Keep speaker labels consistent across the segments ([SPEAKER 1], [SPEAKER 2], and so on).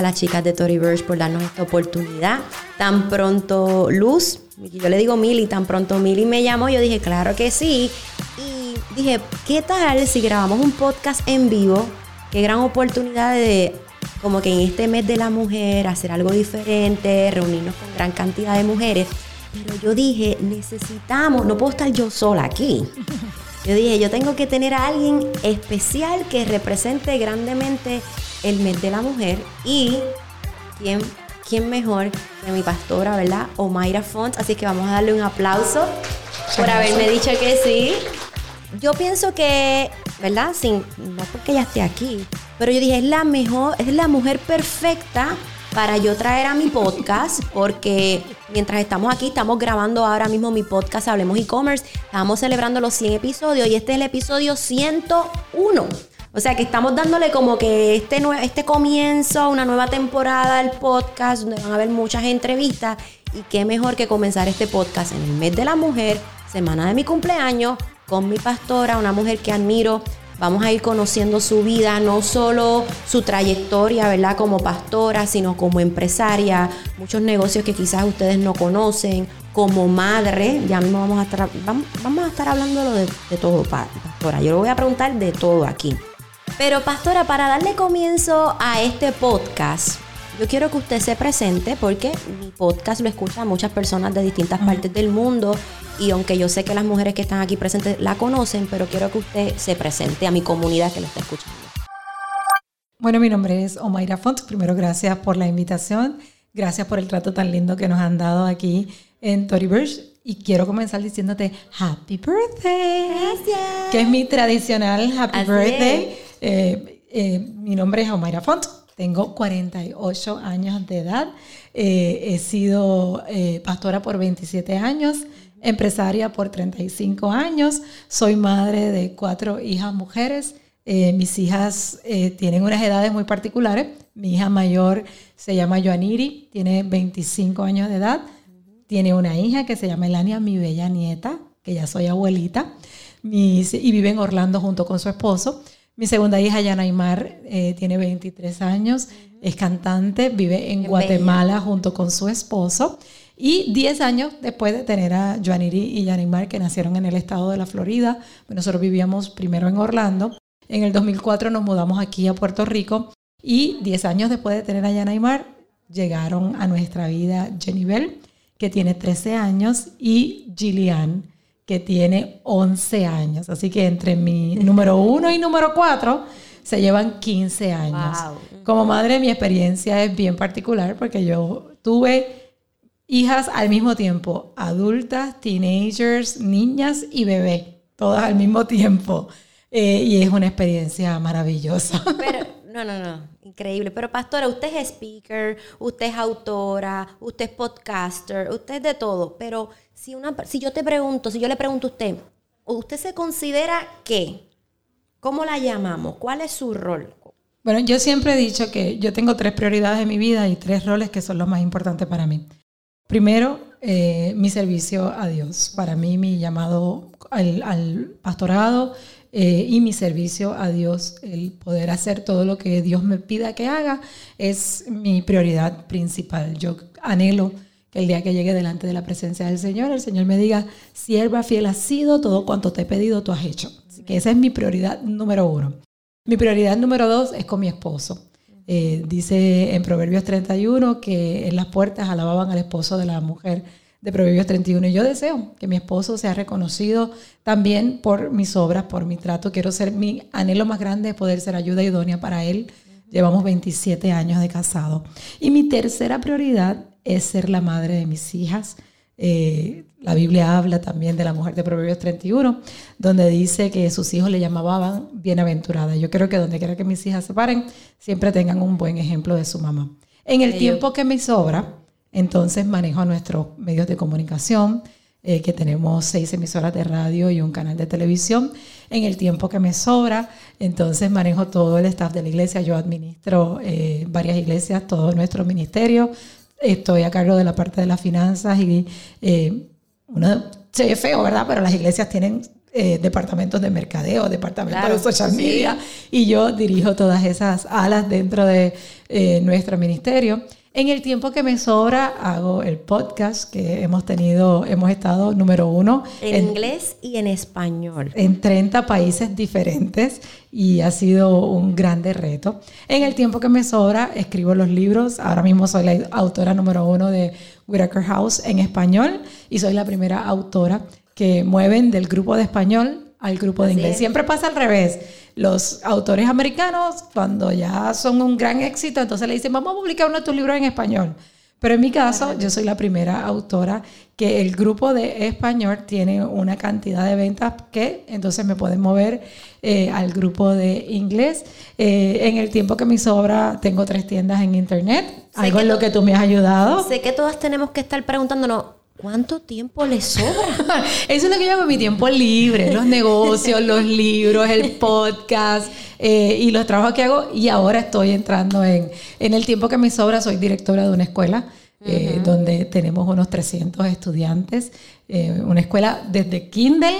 [SPEAKER 1] a las chicas de Tory Burch por darnos esta oportunidad. Tan pronto Luz, yo le digo Mili, tan pronto Mili me llamó, yo dije, claro que sí. Y dije, ¿qué tal si grabamos un podcast en vivo? Qué gran oportunidad de, como que en este mes de la mujer, hacer algo diferente, reunirnos con gran cantidad de mujeres. Pero yo dije, necesitamos, no puedo estar yo sola aquí. Yo dije, yo tengo que tener a alguien especial que represente grandemente el mes de la mujer y quién, quién mejor que mi pastora, ¿verdad? Omaira Font. Así que vamos a darle un aplauso por haberme dicho que sí. Yo pienso que, ¿verdad? Sin, no porque ella esté aquí, pero yo dije, es la mejor, es la mujer perfecta para yo traer a mi podcast, porque mientras estamos aquí, estamos grabando ahora mismo mi podcast Hablemos e-commerce, estamos celebrando los 100 episodios y este es el episodio 101. O sea que estamos dándole como que este, este comienzo, una nueva temporada del podcast, donde van a haber muchas entrevistas. Y qué mejor que comenzar este podcast en el mes de la mujer, semana de mi cumpleaños, con mi pastora, una mujer que admiro. Vamos a ir conociendo su vida, no solo su trayectoria, ¿verdad? Como pastora, sino como empresaria, muchos negocios que quizás ustedes no conocen, como madre, ya mismo vamos a estar, vamos, a estar hablando de, de todo, pastora. Yo le voy a preguntar de todo aquí. Pero pastora, para darle comienzo a este podcast, yo quiero que usted se presente porque mi podcast lo escuchan muchas personas de distintas partes del mundo y aunque yo sé que las mujeres que están aquí presentes la conocen, pero quiero que usted se presente a mi comunidad que lo está escuchando.
[SPEAKER 2] Bueno, mi nombre es Omaira Font. Primero, gracias por la invitación. Gracias por el trato tan lindo que nos han dado aquí en Tory Burch. Y quiero comenzar diciéndote Happy Birthday.
[SPEAKER 1] Gracias.
[SPEAKER 2] Que es mi tradicional Happy Birthday. Eh, eh, mi nombre es Omaira Font, tengo 48 años de edad, eh, he sido pastora por 27 años, empresaria por 35 años, soy madre de cuatro hijas mujeres. mis hijas tienen unas edades muy particulares. Mi hija mayor se llama Joaniri, tiene 25 años de edad. Tiene una hija que se llama Elania, mi bella nieta, que ya soy abuelita, y vive en Orlando junto con su esposo. Mi segunda hija, Yana Aymar, eh, tiene 23 años, es cantante, vive en Guatemala junto con su esposo. Y 10 años después de tener a Joaniri y Aymar, que nacieron en el estado de la Florida, pues nosotros vivíamos primero en Orlando. En el 2004 nos mudamos aquí a Puerto Rico y 10 años después de tener a Aymar, llegaron a nuestra vida Jenny Bell, que tiene 13 años, y Gillian, que tiene 11 años. Así que entre mi número uno y número cuatro se llevan 15 años. Como madre mi experiencia es bien particular porque yo tuve hijas al mismo tiempo, adultas, teenagers, niñas y bebé, todas al mismo tiempo. Eh, y es una experiencia maravillosa.
[SPEAKER 1] Pero, no, no, no, increíble. Pero pastora, usted es speaker, usted es autora, usted es podcaster, usted es de todo, pero si, una, si yo te pregunto, si yo le pregunto a usted, ¿usted se considera qué? ¿Cómo la llamamos? ¿Cuál es su rol?
[SPEAKER 2] Bueno, yo siempre he dicho que yo tengo tres prioridades en mi vida y tres roles que son los más importantes para mí. Primero, eh, mi servicio a Dios. Para mí, mi llamado al, pastorado eh, y mi servicio a Dios, el poder hacer todo lo que Dios me pida que haga, es mi prioridad principal. Yo anhelo que el día que llegue delante de la presencia del Señor, el Señor me diga, sierva fiel has sido, todo cuanto te he pedido tú has hecho. Así que esa es mi prioridad número uno. Mi prioridad número dos es con mi esposo. Eh, dice en Proverbios 31 que en las puertas alababan al esposo de la mujer de Proverbios 31. Y yo deseo que mi esposo sea reconocido también por mis obras, por mi trato. Quiero ser, mi anhelo más grande es poder ser ayuda idónea para él. Llevamos 27 años de casado. Y mi tercera prioridad es ser la madre de mis hijas. Eh, la Biblia habla también de la mujer de Proverbios 31, donde dice que sus hijos le llamaban bienaventurada. Yo creo que donde quiera que mis hijas se paren, siempre tengan un buen ejemplo de su mamá. En el tiempo que me sobra, entonces manejo nuestros medios de comunicación, eh, que tenemos seis emisoras de radio y un canal de televisión. En el tiempo que me sobra, entonces manejo todo el staff de la iglesia. Yo administro eh, varias iglesias, todo nuestro ministerio, estoy a cargo de la parte de las finanzas y eh, uno se ve feo, ¿verdad? Pero las iglesias tienen eh, departamentos de mercadeo, departamentos de social media, y yo dirijo todas esas alas dentro de eh, nuestro ministerio. En el tiempo que me sobra hago el podcast que hemos tenido, hemos estado número uno.
[SPEAKER 1] En, inglés y en español.
[SPEAKER 2] En 30 países diferentes y ha sido un grande reto. En el tiempo que me sobra escribo los libros. Ahora mismo soy la autora número uno de Whitaker House en español y soy la primera autora que mueven del grupo de español al grupo de inglés. Siempre pasa al revés. Los autores americanos, cuando ya son un gran éxito, entonces le dicen, vamos a publicar uno de tus libros en español. Pero en mi caso, yo soy la primera autora que el grupo de español tiene una cantidad de ventas que entonces me pueden mover eh, al grupo de inglés. Eh, en el tiempo que me sobra, tengo tres tiendas en internet, algo en lo que tú me has ayudado.
[SPEAKER 1] Sé que todas tenemos que estar preguntándonos, ¿Cuánto tiempo le sobra?
[SPEAKER 2] Eso es lo que yo hago mi tiempo libre, los negocios, los libros, el podcast eh, y los trabajos que hago. Y ahora estoy entrando en, en el tiempo que me sobra, soy directora de una escuela eh, donde tenemos unos 300 estudiantes, eh, una escuela desde kinder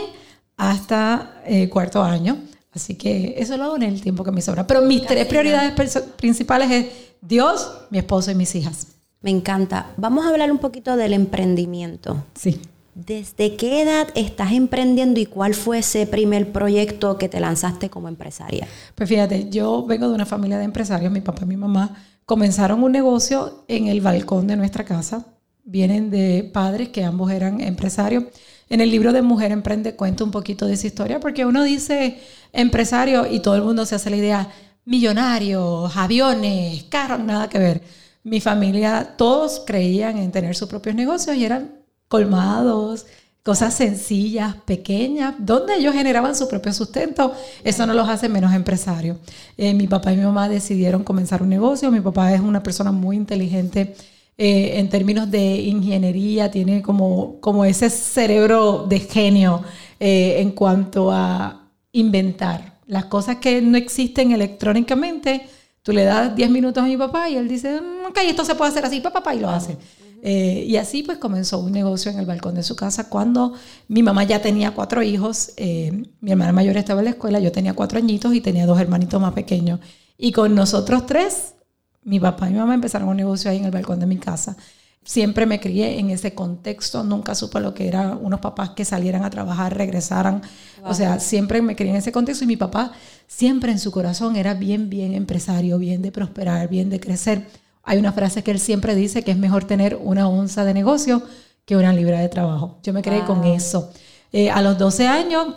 [SPEAKER 2] hasta cuarto año. Así que eso lo hago en el tiempo que me sobra. Pero mis tres prioridades principales es Dios, mi esposo y mis hijas.
[SPEAKER 1] Me encanta. Vamos a hablar un poquito del emprendimiento.
[SPEAKER 2] Sí.
[SPEAKER 1] ¿Desde qué edad estás emprendiendo y cuál fue ese primer proyecto que te lanzaste como empresaria?
[SPEAKER 2] Pues fíjate, yo vengo de una familia de empresarios, mi papá y mi mamá comenzaron un negocio en el balcón de nuestra casa. Vienen de padres que ambos eran empresarios. En el libro de Mujer Emprende cuento un poquito de esa historia porque uno dice empresario y todo el mundo se hace la idea millonarios, aviones, carros, nada que ver mi familia, todos creían en tener sus propios negocios y eran colmados, cosas sencillas, pequeñas, donde ellos generaban su propio sustento. Eso no los hace menos empresarios. Eh, mi papá y mi mamá decidieron comenzar un negocio. Mi papá es una persona muy inteligente eh, en términos de ingeniería, tiene como, como ese cerebro de genio eh, en cuanto a inventar las cosas que no existen electrónicamente Tú le das 10 minutos a mi papá y él dice, mm, ok, esto se puede hacer así, papá, y lo hace. Eh, y así pues comenzó un negocio en el balcón de su casa cuando mi mamá ya tenía cuatro hijos, eh, mi hermana mayor estaba en la escuela, yo tenía cuatro añitos y tenía dos hermanitos más pequeños. Y con nosotros tres, mi papá y mi mamá empezaron un negocio ahí en el balcón de mi casa. Siempre me crié en ese contexto, nunca supe lo que eran unos papás que salieran a trabajar, regresaran. O sea, siempre me crié en ese contexto y mi papá siempre en su corazón era bien, bien empresario, bien de prosperar, bien de crecer. Hay una frase que él siempre dice que es mejor tener una onza de negocio que una libra de trabajo. Yo me creí con eso. Eh, a los 12 años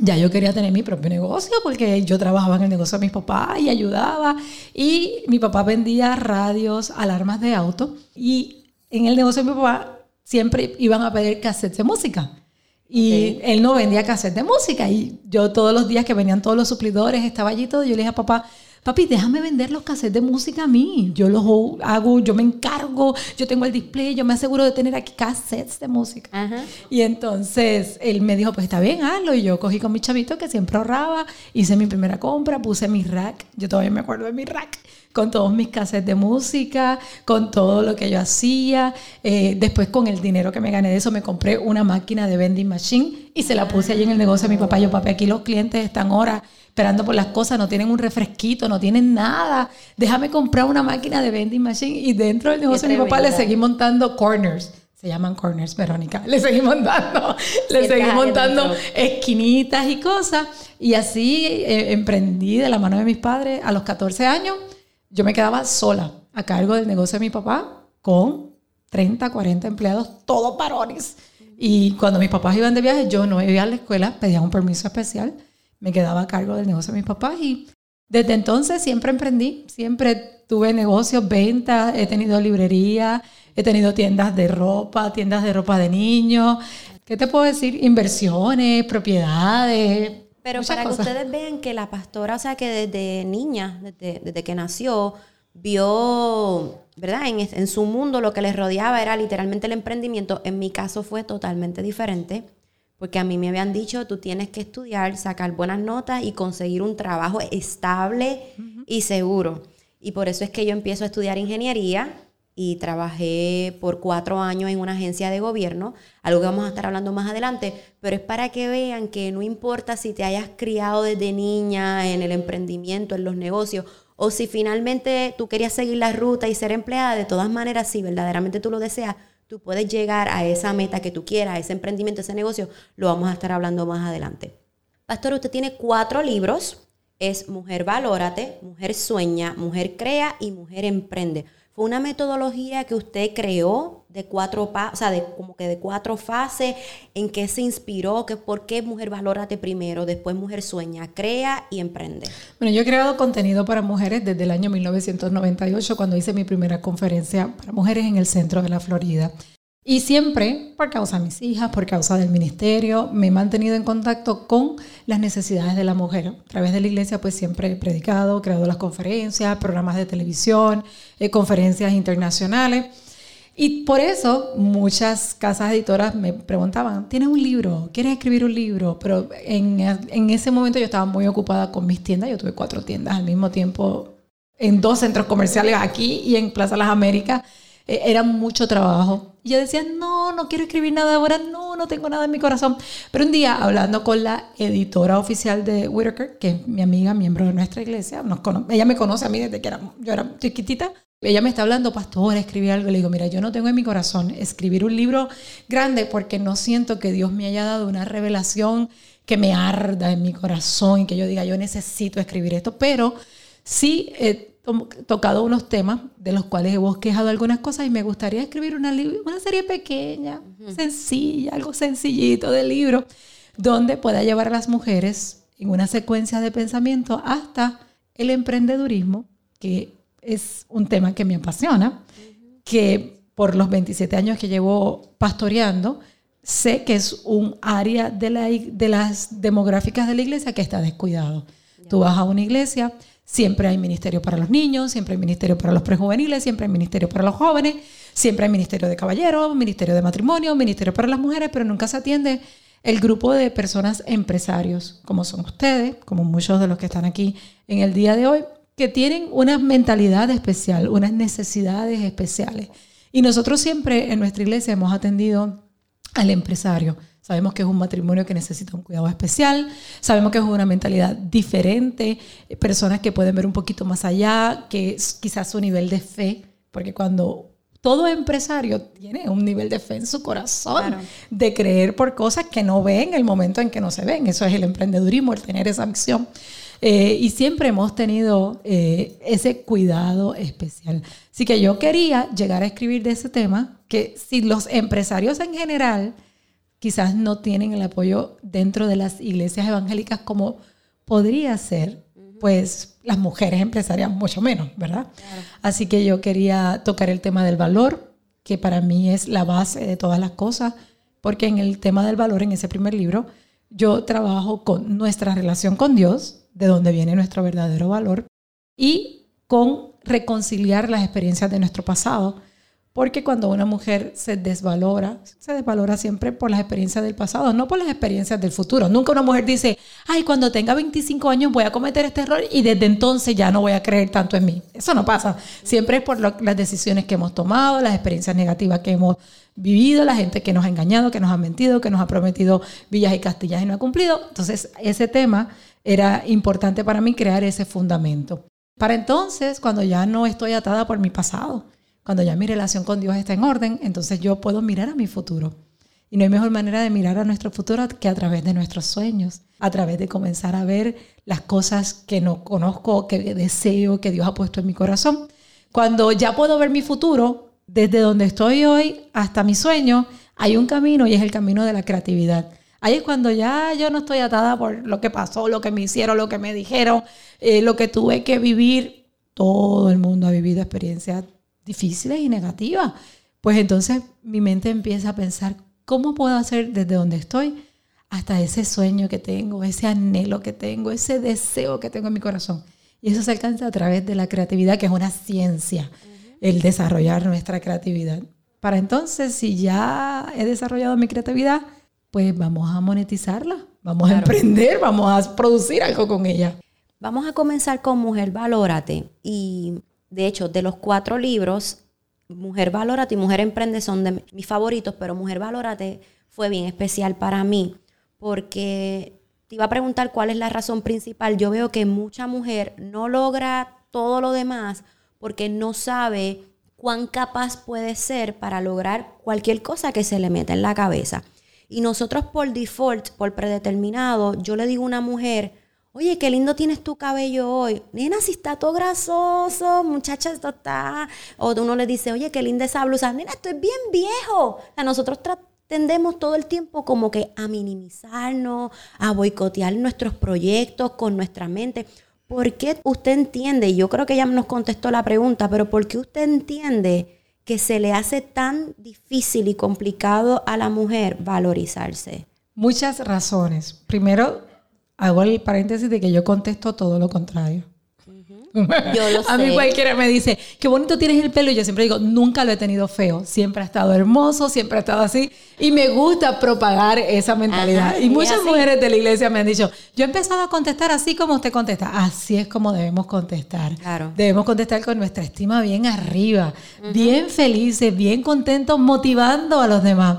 [SPEAKER 2] ya yo quería tener mi propio negocio porque yo trabajaba en el negocio de mis papás y ayudaba. Y mi papá vendía radios, alarmas de auto. Y en el negocio de mi papá siempre iban a pedir cassettes de música. Y él no vendía cassettes de música. Y yo todos los días que venían todos los suplidores, estaba allí todo, yo le dije a papá, papi, déjame vender los cassettes de música a mí. Yo los hago, yo me encargo, yo tengo el display, yo me aseguro de tener aquí cassettes de música. Y entonces él me dijo, pues está bien, hazlo. Y yo cogí con mi chavito que siempre ahorraba, hice mi primera compra, puse mi rack, yo todavía me acuerdo de mi rack con todos mis cassettes de música, con todo lo que yo hacía. Eh, después con el dinero que me gané de eso me compré una máquina de vending machine y se la puse allí en el negocio de mi papá. Yo, papi, aquí los clientes están ahora esperando por las cosas, no tienen un refresquito, no tienen nada. Déjame comprar una máquina de vending machine y dentro del negocio de mi papá le seguí montando corners. Se llaman corners, Verónica. Le seguí montando, le seguí montando esquinitas y cosas. Y así eh, emprendí de la mano de mis padres a los 14 años yo me quedaba sola a cargo del negocio de mi papá con 30, 40 empleados, todos varones. Y cuando mis papás iban de viaje, yo no iba a la escuela, pedía un permiso especial, me quedaba a cargo del negocio de mis papás y desde entonces siempre emprendí, siempre tuve negocios, ventas, he tenido librería, he tenido tiendas de ropa, tiendas de ropa de niños. ¿Qué te puedo decir? Inversiones, propiedades,
[SPEAKER 1] pero para que ustedes vean que la pastora, o sea, que desde niña, desde, que nació, vio, ¿verdad? En, en, su mundo lo que les rodeaba era literalmente el emprendimiento. En mi caso fue totalmente diferente, porque a mí me habían dicho, tú tienes que estudiar, sacar buenas notas y conseguir un trabajo estable y seguro. Y por eso es que yo empiezo a estudiar ingeniería y trabajé por cuatro años en una agencia de gobierno, algo que vamos a estar hablando más adelante, pero es para que vean que no importa si te hayas criado desde niña en el emprendimiento, en los negocios, o si finalmente tú querías seguir la ruta y ser empleada, de todas maneras, si verdaderamente tú lo deseas, tú puedes llegar a esa meta que tú quieras, a ese emprendimiento, ese negocio, lo vamos a estar hablando más adelante. Pastor, usted tiene cuatro libros, es Mujer Valórate, Mujer Sueña, Mujer Crea y Mujer Emprende. Fue una metodología que usted creó de cuatro, o sea, de como que de cuatro fases, en qué se inspiró, que por qué Mujer Valórate primero, después Mujer Sueña, crea y emprende.
[SPEAKER 2] Bueno, yo he creado contenido para mujeres desde el año 1998 cuando hice mi primera conferencia para mujeres en el centro de la Florida. Y siempre, por causa de mis hijas, por causa del ministerio, me he mantenido en contacto con las necesidades de la mujer. A través de la iglesia, pues siempre he predicado, creado las conferencias, programas de televisión, eh, conferencias internacionales. Y por eso muchas casas editoras me preguntaban, ¿tienes un libro? ¿Quieres escribir un libro? Pero en, en ese momento yo estaba muy ocupada con mis tiendas. Yo tuve cuatro tiendas al mismo tiempo en dos centros comerciales aquí y en Plaza Las Américas. Eh, era mucho trabajo y yo decía, no, no quiero escribir nada ahora, no, no tengo nada en mi corazón. Pero un día, hablando con la editora oficial de Whitaker, que es mi amiga, miembro de nuestra iglesia, nos ella me conoce a mí desde que era, yo era chiquitita, ella me está hablando, pastor, escribir algo. Le digo, mira, yo no tengo en mi corazón escribir un libro grande porque no siento que Dios me haya dado una revelación que me arda en mi corazón y que yo diga, yo necesito escribir esto. Pero sí eh, tocado unos temas de los cuales he bosquejado algunas cosas y me gustaría escribir una, una serie pequeña, sencilla, algo sencillito de libro, donde pueda llevar a las mujeres en una secuencia de pensamiento hasta el emprendedurismo, que es un tema que me apasiona, que por los 27 años que llevo pastoreando, sé que es un área de, la, de las demográficas de la iglesia que está descuidado. Tú vas a una iglesia, Siempre hay ministerio para los niños, siempre hay ministerio para los prejuveniles, siempre hay ministerio para los jóvenes, siempre hay ministerio de caballeros, ministerio de matrimonio, ministerio para las mujeres, pero nunca se atiende el grupo de personas empresarios, como son ustedes, como muchos de los que están aquí en el día de hoy, que tienen una mentalidad especial, unas necesidades especiales. Y nosotros siempre en nuestra iglesia hemos atendido al empresario Sabemos que es un matrimonio que necesita un cuidado especial, sabemos que es una mentalidad diferente, eh, personas que pueden ver un poquito más allá, que quizás su nivel de fe, porque cuando todo empresario tiene un nivel de fe en su corazón, de creer por cosas que no ven en el momento en que no se ven. Eso es el emprendedurismo, el tener esa misión. Eh, y siempre hemos tenido eh, ese cuidado especial. Así que yo quería llegar a escribir de ese tema, que si los empresarios en general quizás no tienen el apoyo dentro de las iglesias evangélicas como podría ser, pues las mujeres empresarias mucho menos, ¿verdad? Así que yo quería tocar el tema del valor, que para mí es la base de todas las cosas, porque en el tema del valor, en ese primer libro, yo trabajo con nuestra relación con Dios, de donde viene nuestro verdadero valor, y con reconciliar las experiencias de nuestro pasado porque cuando una mujer se desvalora, se desvalora siempre por las experiencias del pasado, no por las experiencias del futuro. Nunca una mujer dice, ay, cuando tenga 25 años voy a cometer este error y desde entonces ya no voy a creer tanto en mí. Eso no pasa. Siempre es por las decisiones que hemos tomado, las experiencias negativas que hemos vivido, la gente que nos ha engañado, que nos ha mentido, que nos ha prometido villas y castillas y no ha cumplido. Entonces, ese tema era importante para mí crear ese fundamento. Para entonces, cuando ya no estoy atada por mi pasado, cuando ya mi relación con Dios está en orden, entonces yo puedo mirar a mi futuro. Y no hay mejor manera de mirar a nuestro futuro que a través de nuestros sueños, a través de comenzar a ver las cosas que no conozco, que deseo, que Dios ha puesto en mi corazón. Cuando ya puedo ver mi futuro, desde donde estoy hoy hasta mi sueño, hay un camino y es el camino de la creatividad. Ahí es cuando ya yo no estoy atada por lo que pasó, lo que me hicieron, lo que me dijeron, eh, lo que tuve que vivir. Todo el mundo ha vivido experiencias difíciles y negativas. Pues entonces mi mente empieza a pensar, ¿cómo puedo hacer desde donde estoy hasta ese sueño que tengo, ese anhelo que tengo, ese deseo que tengo en mi corazón? Y eso se alcanza a través de la creatividad, que es una ciencia, el desarrollar nuestra creatividad. Para entonces, si ya he desarrollado mi creatividad, pues vamos a monetizarla, vamos a emprender, vamos a producir algo con ella.
[SPEAKER 1] Vamos a comenzar con Mujer Valórate y de hecho, de los cuatro libros, Mujer Valórate y Mujer Emprende son de mis favoritos, pero Mujer Valórate fue bien especial para mí porque te iba a preguntar cuál es la razón principal. Yo veo que mucha mujer no logra todo lo demás porque no sabe cuán capaz puede ser para lograr cualquier cosa que se le meta en la cabeza. Y nosotros por default, por predeterminado, yo le digo a una mujer, oye, qué lindo tienes tu cabello hoy. Nena, si está todo grasoso, muchacha, esto está... O uno le dice, oye, qué linda esa blusa. Nena, esto es bien viejo. O sea, nosotros tendemos todo el tiempo como que a minimizarnos, a boicotear nuestros proyectos con nuestra mente. ¿Por qué usted entiende? Yo creo que ella nos contestó la pregunta, pero ¿por qué usted entiende que se le hace tan difícil y complicado a la mujer valorizarse?
[SPEAKER 2] Muchas razones. Primero, hago el paréntesis de que yo contesto todo lo contrario. Yo lo sé. A mí cualquiera me dice, qué bonito tienes el pelo. Y yo siempre digo, nunca lo he tenido feo. Siempre ha estado hermoso, siempre ha estado así. Y me gusta propagar esa mentalidad. y muchas mujeres de la iglesia me han dicho, yo he empezado a contestar así como usted contesta. Así es como debemos contestar. Claro. Debemos contestar con nuestra estima bien arriba, bien felices, bien contentos, motivando a los demás.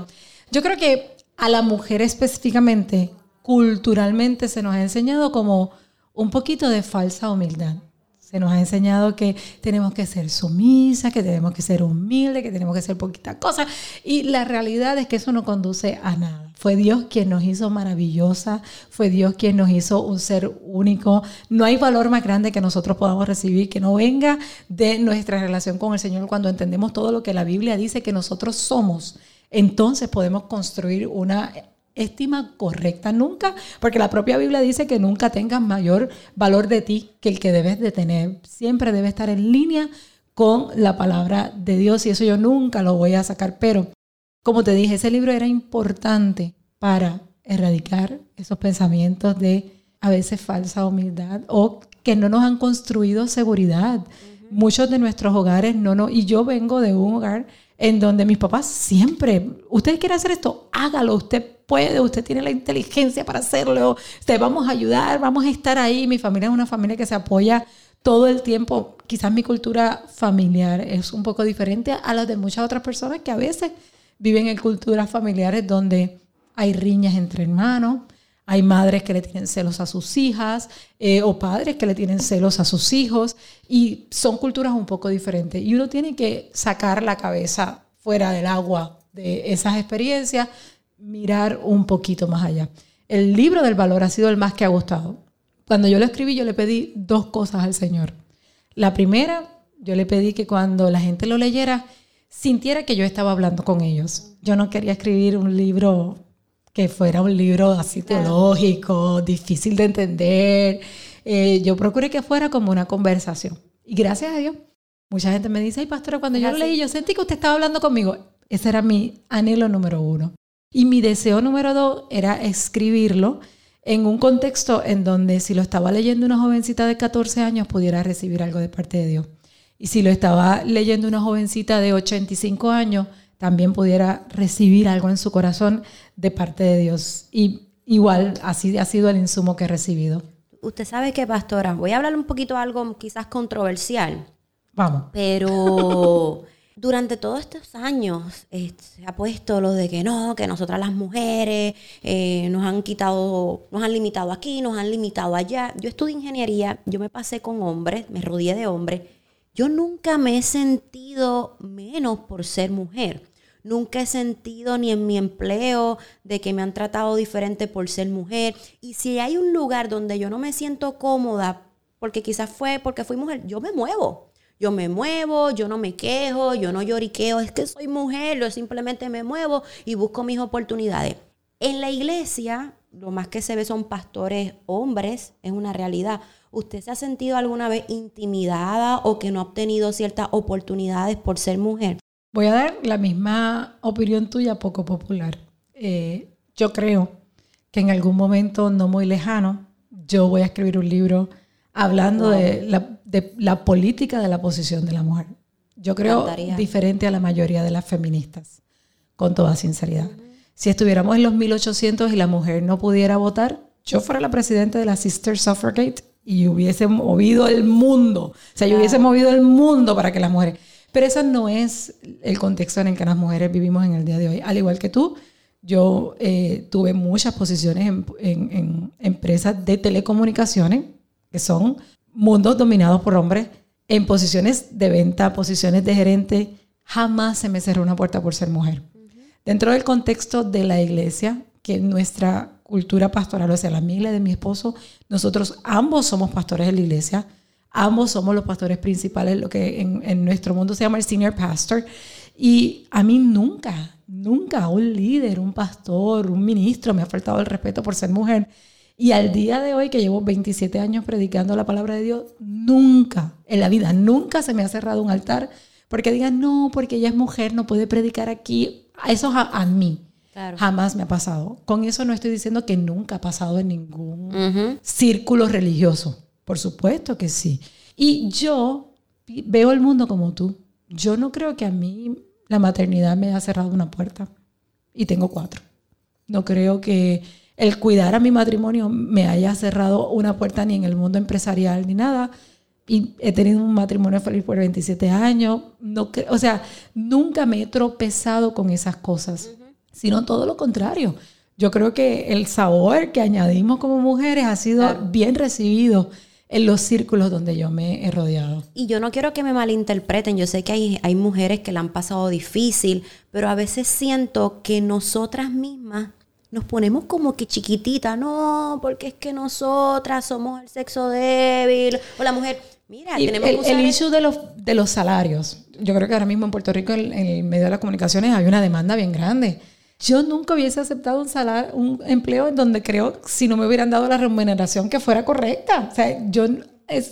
[SPEAKER 2] Yo creo que a la mujer específicamente, culturalmente se nos ha enseñado como un poquito de falsa humildad. Se nos ha enseñado que tenemos que ser sumisas, que tenemos que ser humildes, que tenemos que ser poquitas cosas. Y la realidad es que eso no conduce a nada. Fue Dios quien nos hizo maravillosa, fue Dios quien nos hizo un ser único. No hay valor más grande que nosotros podamos recibir que no venga de nuestra relación con el Señor cuando entendemos todo lo que la Biblia dice que nosotros somos. Entonces podemos construir una estima correcta nunca, porque la propia Biblia dice que nunca tengas mayor valor de ti que el que debes de tener. Siempre debe estar en línea con la palabra de Dios y eso yo nunca lo voy a sacar. Pero, como te dije, ese libro era importante para erradicar esos pensamientos de a veces falsa humildad o que no nos han construido seguridad. Muchos de nuestros hogares no, no, y yo vengo de un hogar en donde mis papás siempre, usted quiere hacer esto, hágalo, usted puede, usted tiene la inteligencia para hacerlo, te vamos a ayudar, vamos a estar ahí. Mi familia es una familia que se apoya todo el tiempo. Quizás mi cultura familiar es un poco diferente a la de muchas otras personas que a veces viven en culturas familiares donde hay riñas entre hermanos, hay madres que le tienen celos a sus hijas eh, o padres que le tienen celos a sus hijos y son culturas un poco diferentes. Y uno tiene que sacar la cabeza fuera del agua de esas experiencias, mirar un poquito más allá. El libro del valor ha sido el más que ha gustado. Cuando yo lo escribí, yo le pedí dos cosas al Señor. La primera, yo le pedí que cuando la gente lo leyera, sintiera que yo estaba hablando con ellos. Yo no quería escribir un libro que fuera un libro así teológico, difícil de entender. Eh, yo procuré que fuera como una conversación. Y gracias a Dios, mucha gente me dice, ay, pastora, cuando yo lo leí, yo sentí que usted estaba hablando conmigo. Ese era mi anhelo número uno. Y mi deseo número dos era escribirlo en un contexto en donde si lo estaba leyendo una jovencita de 14 años pudiera recibir algo de parte de Dios. Y si lo estaba leyendo una jovencita de 85 años, también pudiera recibir algo en su corazón de parte de Dios. Y igual así ha sido el insumo que he recibido.
[SPEAKER 1] Usted sabe que, pastora, voy a hablar un poquito de algo quizás controversial.
[SPEAKER 2] Vamos.
[SPEAKER 1] Pero durante todos estos años eh, se ha puesto lo de que no, que nosotras las mujeres eh, nos han quitado, nos han limitado aquí, nos han limitado allá. Yo estudié ingeniería, yo me pasé con hombres, me rodeé de hombres. Yo nunca me he sentido menos por ser mujer. Nunca he sentido ni en mi empleo de que me han tratado diferente por ser mujer. Y si hay un lugar donde yo no me siento cómoda, porque quizás fue porque fui mujer, yo me muevo. Yo me muevo, yo no me quejo, yo no lloriqueo, es que soy mujer, yo simplemente me muevo y busco mis oportunidades. En la iglesia, lo más que se ve son pastores hombres, es una realidad. ¿Usted se ha sentido alguna vez intimidada o que no ha obtenido ciertas oportunidades por ser mujer?
[SPEAKER 2] Voy a dar la misma opinión tuya, poco popular. Eh, yo creo que en algún momento no muy lejano, yo voy a escribir un libro hablando de, la, política de la posición de la mujer. Yo creo diferente a la mayoría de las feministas, con toda sinceridad. Si estuviéramos en los 1800 y la mujer no pudiera votar, yo fuera la presidenta de la Sister Suffragette y hubiese movido el mundo. O sea, yo hubiese movido el mundo para que las mujeres... Pero ese no es el contexto en el que las mujeres vivimos en el día de hoy. Al igual que tú, yo eh, tuve muchas posiciones en, en empresas de telecomunicaciones, que son mundos dominados por hombres, en posiciones de venta, posiciones de gerente. Jamás se me cerró una puerta por ser mujer. Dentro del contexto de la iglesia, que nuestra cultura pastoral, o sea, la mía y la de mi esposo, nosotros ambos somos pastores de la iglesia, ambos somos los pastores principales, lo que en, en nuestro mundo se llama el senior pastor. Y a mí nunca, nunca un líder, un pastor, un ministro me ha faltado el respeto por ser mujer. Y al día de hoy, que llevo 27 años predicando la palabra de Dios, nunca en la vida, nunca se me ha cerrado un altar porque digan, no, porque ella es mujer, no puede predicar aquí. Eso a, a mí. Jamás me ha pasado. Con eso no estoy diciendo que nunca ha pasado en ningún círculo religioso. Por supuesto que sí. Y yo veo el mundo como tú. Yo no creo que a mí la maternidad me haya cerrado una puerta. Y tengo cuatro. No creo que el cuidar a mi matrimonio me haya cerrado una puerta ni en el mundo empresarial ni nada. Y he tenido un matrimonio feliz por 27 años. No o sea, nunca me he tropezado con esas cosas sino todo lo contrario. Yo creo que el sabor que añadimos como mujeres ha sido bien recibido en los círculos donde yo me he rodeado.
[SPEAKER 1] Y yo no quiero que me malinterpreten, yo sé que hay, hay mujeres que la han pasado difícil, pero a veces siento que nosotras mismas nos ponemos como que chiquitita, no, porque es que nosotras somos el sexo débil, o la mujer, mira, tenemos
[SPEAKER 2] el, el issue de los, de los salarios. Yo creo que ahora mismo en Puerto Rico, en el medio de las comunicaciones, hay una demanda bien grande yo nunca hubiese aceptado un salario, un empleo en donde creo si no me hubieran dado la remuneración que fuera correcta. O sea, yo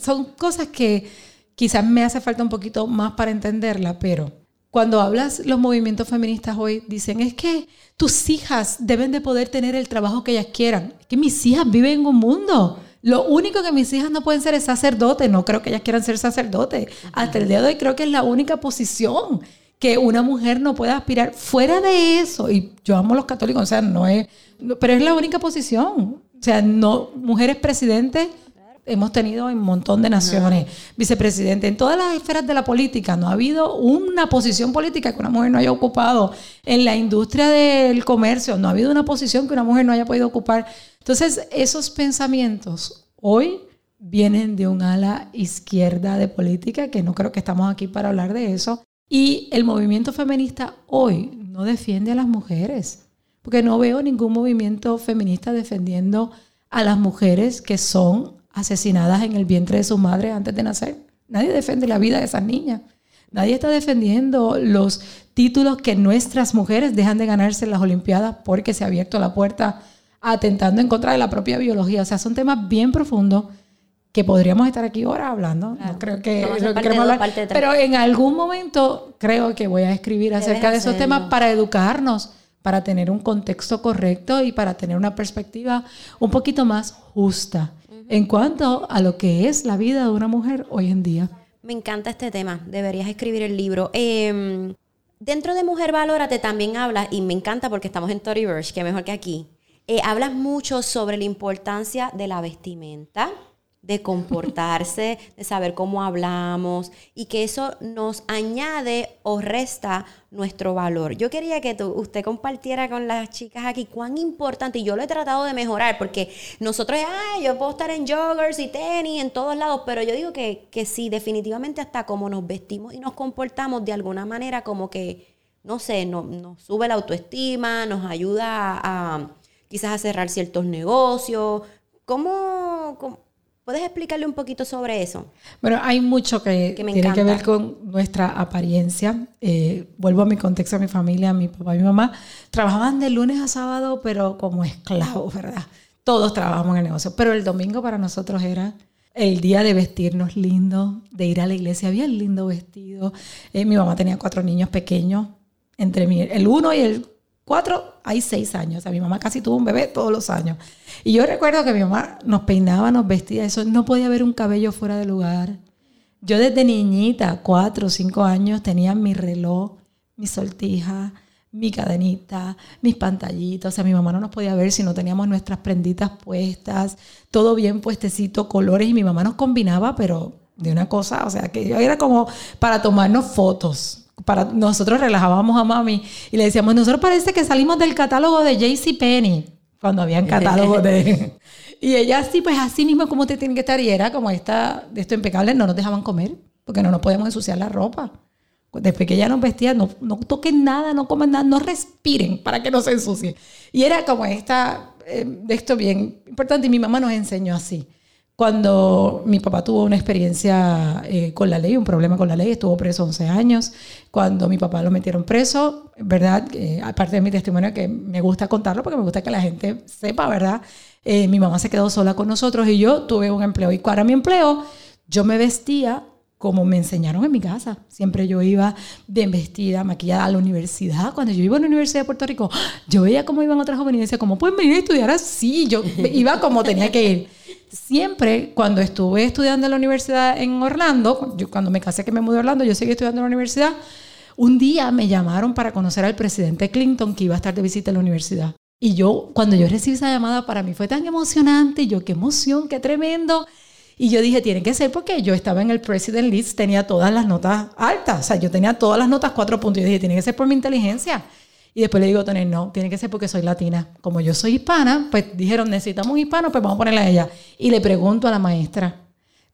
[SPEAKER 2] son cosas que quizás me hace falta un poquito más para entenderla, pero cuando hablas los movimientos feministas hoy dicen es que tus hijas deben de poder tener el trabajo que ellas quieran. Es que mis hijas viven en un mundo. Lo único que mis hijas no pueden ser es sacerdote. No creo que ellas quieran ser sacerdote. Hasta el día de hoy creo que es la única posición que una mujer no pueda aspirar fuera de eso. Y yo amo a los católicos, o sea, no es, pero es la única posición. O sea, no, mujeres presidentes hemos tenido en un montón de naciones, vicepresidente, en todas las esferas de la política, no ha habido una posición política que una mujer no haya ocupado. En la industria del comercio, no ha habido una posición que una mujer no haya podido ocupar. Entonces, esos pensamientos hoy vienen de un ala izquierda de política, que no creo que estamos aquí para hablar de eso, y el movimiento feminista hoy no defiende a las mujeres, porque no veo ningún movimiento feminista defendiendo a las mujeres que son asesinadas en el vientre de su madre antes de nacer. Nadie defiende la vida de esas niñas. Nadie está defendiendo los títulos que nuestras mujeres dejan de ganarse en las Olimpiadas porque se ha abierto la puerta atentando en contra de la propia biología. O sea, son temas bien profundos que podríamos estar aquí ahora hablando. No creo que lo queremos hablar. Pero en algún momento creo que voy a escribir acerca de esos temas para educarnos, para tener un contexto correcto y para tener una perspectiva un poquito más justa en cuanto a lo que es la vida de una mujer hoy en día.
[SPEAKER 1] Me encanta este tema. Deberías escribir el libro. Em, dentro de Mujer Valórate también hablas, y me encanta porque estamos en Toryverse, que mejor que aquí. Eh, hablas mucho sobre la importancia de la vestimenta de comportarse, de saber cómo hablamos y que eso nos añade o resta nuestro valor. Yo quería que usted compartiera con las chicas aquí cuán importante, y yo lo he tratado de mejorar, porque nosotros, ay, yo puedo estar en joggers y tenis en todos lados, pero yo digo que, que sí, definitivamente hasta como nos vestimos y nos comportamos de alguna manera como que, no sé, nos, nos sube la autoestima, nos ayuda a, quizás a cerrar ciertos negocios. ¿Cómo, cómo ¿Puedes explicarle un poquito sobre eso?
[SPEAKER 2] Bueno, hay mucho que, tiene que ver con nuestra apariencia. Eh, vuelvo a mi contexto, a mi familia, mi papá y mi mamá. Trabajaban de lunes a sábado, pero como esclavos, ¿verdad? Todos trabajamos en el negocio. Pero el domingo para nosotros era el día de vestirnos lindo, de ir a la iglesia bien lindo vestido. Eh, mi mamá tenía cuatro niños pequeños, entre mí, el uno y el cuatro, hay seis años. O sea, mi mamá casi tuvo un bebé todos los años. Y yo recuerdo que mi mamá nos peinaba, nos vestía, eso no podía haber un cabello fuera de lugar. Yo desde niñita, cuatro o cinco años, tenía mi reloj, mi sortija, mi cadenita, mis pantallitas. O sea, mi mamá no nos podía ver si no teníamos nuestras prenditas puestas, todo bien puestecito, colores. Y mi mamá nos combinaba, pero de una cosa, o sea, que yo era como para tomarnos fotos. Para, nosotros relajábamos a mami y le decíamos, nosotros parece que salimos del catálogo de JC Penny, cuando habían catálogos de... y ella así, pues así mismo como te tiene que estar, y era como esta, de esto impecable, no nos dejaban comer, porque no nos podíamos ensuciar la ropa. Después que ella nos vestía, no, no toquen nada, no coman nada, no respiren para que no se ensucien. Y era como esta, eh, esto bien importante, y mi mamá nos enseñó así. Cuando mi papá tuvo una experiencia eh, con la ley, un problema con la ley, estuvo preso 11 años. Cuando mi papá lo metieron preso, ¿verdad? Eh, aparte de mi testimonio, que me gusta contarlo porque me gusta que la gente sepa, ¿verdad? mi mamá se quedó sola con nosotros y yo tuve un empleo. Y para mi empleo, yo me vestía como me enseñaron en mi casa. Siempre yo iba bien vestida, maquillada a la universidad. Cuando yo iba a la Universidad de Puerto Rico, yo veía cómo iban otras jóvenes y decía, ¿cómo pueden venir a estudiar así? Yo iba como tenía que ir. Siempre, cuando estuve estudiando en la universidad en Orlando, yo, cuando me casé que me mudé a Orlando, yo seguí estudiando en la universidad, un día me llamaron para conocer al presidente Clinton que iba a estar de visita en la universidad. Y yo, cuando yo recibí esa llamada, para mí fue tan emocionante. Yo, qué emoción, qué tremendo. Y yo dije, tiene que ser porque yo estaba en el President List, tenía todas las notas altas, o sea, yo tenía todas las notas cuatro puntos. Yo dije, tiene que ser por mi inteligencia. Y después le digo a Tony, no, tiene que ser porque soy latina. Como yo soy hispana, pues dijeron, necesitamos un hispano, pues vamos a ponerle a ella. Y le pregunto a la maestra,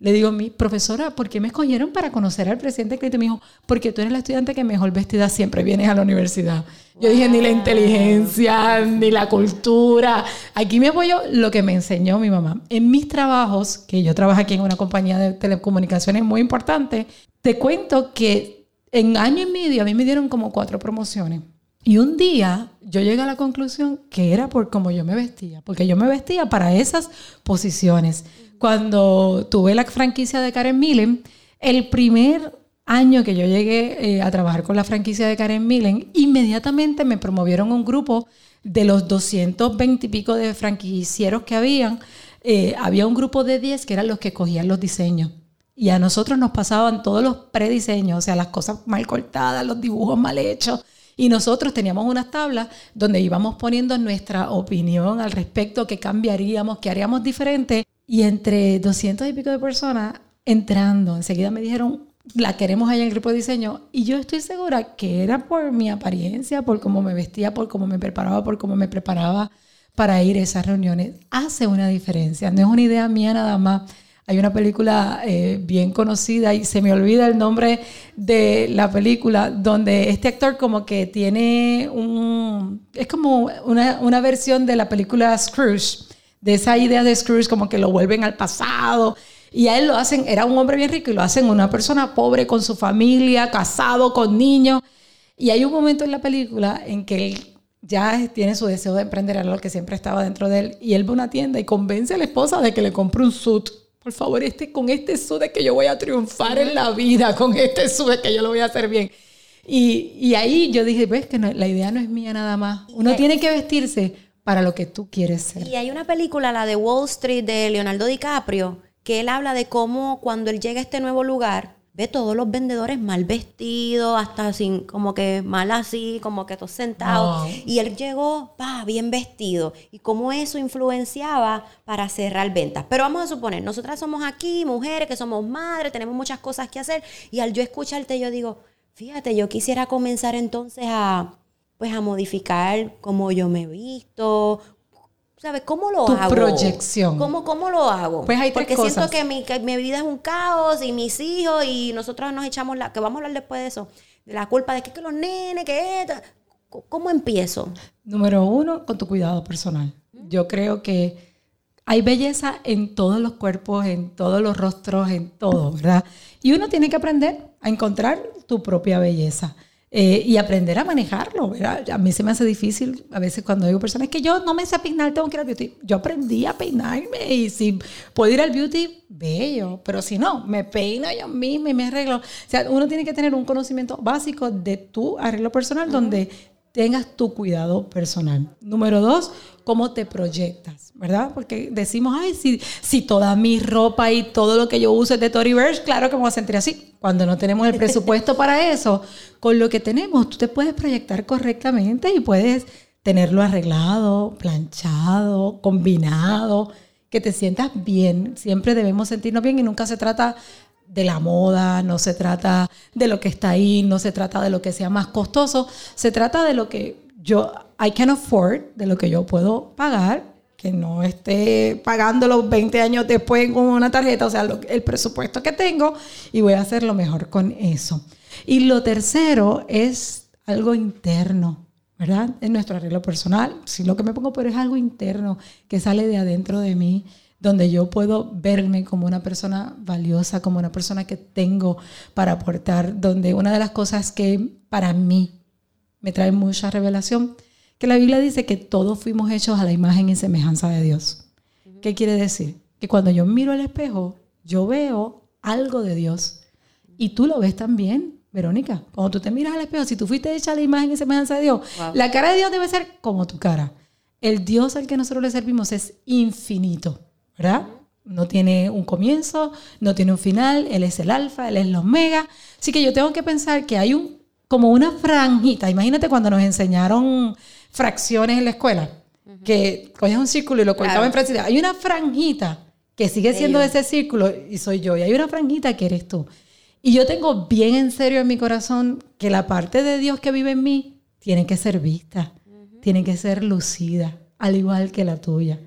[SPEAKER 2] le digo, mi profesora, ¿por qué me escogieron para conocer al presidente Clinton? Me dijo, porque tú eres la estudiante que mejor vestida siempre vienes a la universidad. Yo dije, ni la inteligencia, ni la cultura. Aquí me apoyo lo que me enseñó mi mamá. En mis trabajos, que yo trabajo aquí en una compañía de telecomunicaciones muy importante, te cuento que en año y medio a mí me dieron como cuatro promociones. Y un día yo llegué a la conclusión que era por cómo yo me vestía, porque yo me vestía para esas posiciones cuando tuve la franquicia de Karen Millen, el primer año que yo llegué eh, a trabajar con la franquicia de Karen Millen, inmediatamente me promovieron un grupo de los 220 y pico de franquicieros que habían. Eh, había un grupo de 10 que eran los que cogían los diseños. Y a nosotros nos pasaban todos los prediseños, o sea, las cosas mal cortadas, los dibujos mal hechos. Y nosotros teníamos unas tablas donde íbamos poniendo nuestra opinión al respecto, qué cambiaríamos, qué haríamos diferente. Y entre 200 y pico de personas entrando, enseguida me dijeron, la queremos allá en el grupo de diseño. Y yo estoy segura que era por mi apariencia, por cómo me vestía, por cómo me preparaba, por cómo me preparaba para ir a esas reuniones. Hace una diferencia. No es una idea mía nada más. Hay una película eh, bien conocida y se me olvida el nombre de la película donde este actor como que tiene un... Es como una, una versión de la película Scrooge de esa idea de Scrooge como que lo vuelven al pasado. Y a él lo hacen, era un hombre bien rico y lo hacen una persona pobre con su familia, casado, con niños. Y hay un momento en la película en que él ya tiene su deseo de emprender, lo que siempre estaba dentro de él. Y él va a una tienda y convence a la esposa de que le compre un suit. Por favor, este, con este suit de que yo voy a triunfar en la vida, con este suit de que yo lo voy a hacer bien. Y, y ahí yo dije, ves que la idea no es mía nada más. Uno tiene que vestirse para lo que tú quieres ser.
[SPEAKER 1] Y hay una película, la de Wall Street, de Leonardo DiCaprio, que él habla de cómo cuando él llega a este nuevo lugar, ve todos los vendedores mal vestidos, hasta sin, como que mal así, como que todos sentados. Y él llegó, pa, bien vestido. Y cómo eso influenciaba para cerrar ventas. Pero vamos a suponer, nosotras somos aquí, mujeres que somos madres, tenemos muchas cosas que hacer. Y al yo escucharte, yo digo, fíjate, yo quisiera comenzar entonces a pues a modificar cómo yo me he visto, ¿sabes? ¿Cómo lo hago?
[SPEAKER 2] Tu proyección.
[SPEAKER 1] ¿Cómo, ¿Cómo lo hago?
[SPEAKER 2] Pues hay
[SPEAKER 1] Porque siento que mi, que mi, vida es un caos y mis hijos y nosotros nos echamos la... que vamos a hablar después de eso. De la culpa de que, que los nenes, que... ¿Cómo empiezo?
[SPEAKER 2] Número uno, con tu cuidado personal. Yo creo que hay belleza en todos los cuerpos, en todos los rostros, en todo, ¿verdad? Y uno tiene que aprender a encontrar tu propia belleza. Eh, y aprender a manejarlo. ¿verdad? A mí se me hace difícil a veces cuando digo personas que yo no me sé peinar, tengo que ir al beauty. Yo aprendí a peinarme y si puedo ir al beauty, bello. Pero si no, me peino yo misma y me arreglo. O sea, uno tiene que tener un conocimiento básico de tu arreglo personal donde tengas tu cuidado personal. Número dos, cómo te proyectas, ¿verdad? Porque decimos, ay, si, si toda mi ropa y todo lo que yo uso es de Tory Burch, claro que me voy a sentir así. Cuando no tenemos el presupuesto para eso, con lo que tenemos, tú te puedes proyectar correctamente y puedes tenerlo arreglado, planchado, combinado, que te sientas bien. Siempre debemos sentirnos bien y nunca se trata de la moda, no se trata de lo que está ahí, no se trata de lo que sea más costoso, se trata de lo que yo, I can afford, de lo que yo puedo pagar, que no esté pagando los 20 años después con una tarjeta, o sea, el presupuesto que tengo y voy a hacer lo mejor con eso. Y lo tercero es algo interno, ¿verdad? En nuestro arreglo personal, si lo que me pongo, pero es algo interno que sale de adentro de mí donde yo puedo verme como una persona valiosa, como una persona que tengo para aportar, donde una de las cosas que para mí me trae mucha revelación, que la Biblia dice que todos fuimos hechos a la imagen y semejanza de Dios. ¿Qué quiere decir? Que cuando yo miro al espejo, yo veo algo de Dios. Y tú lo ves también, Verónica. Cuando tú te miras al espejo, si tú fuiste hecha a la imagen y semejanza de Dios, la cara de Dios debe ser como tu cara. El Dios al que nosotros le servimos es infinito. ¿Verdad? No tiene un comienzo, no tiene un final, él es el alfa, él es el omega. Así que yo tengo que pensar que hay un, como una franjita. Imagínate cuando nos enseñaron fracciones en la escuela, que coges un círculo y lo cortaba en fracciones. Hay una franjita que sigue siendo ese círculo y soy yo. Y hay una franjita que eres tú. Y yo tengo bien en serio en mi corazón que la parte de Dios que vive en mí tiene que ser vista, tiene que ser lucida, al igual que la tuya.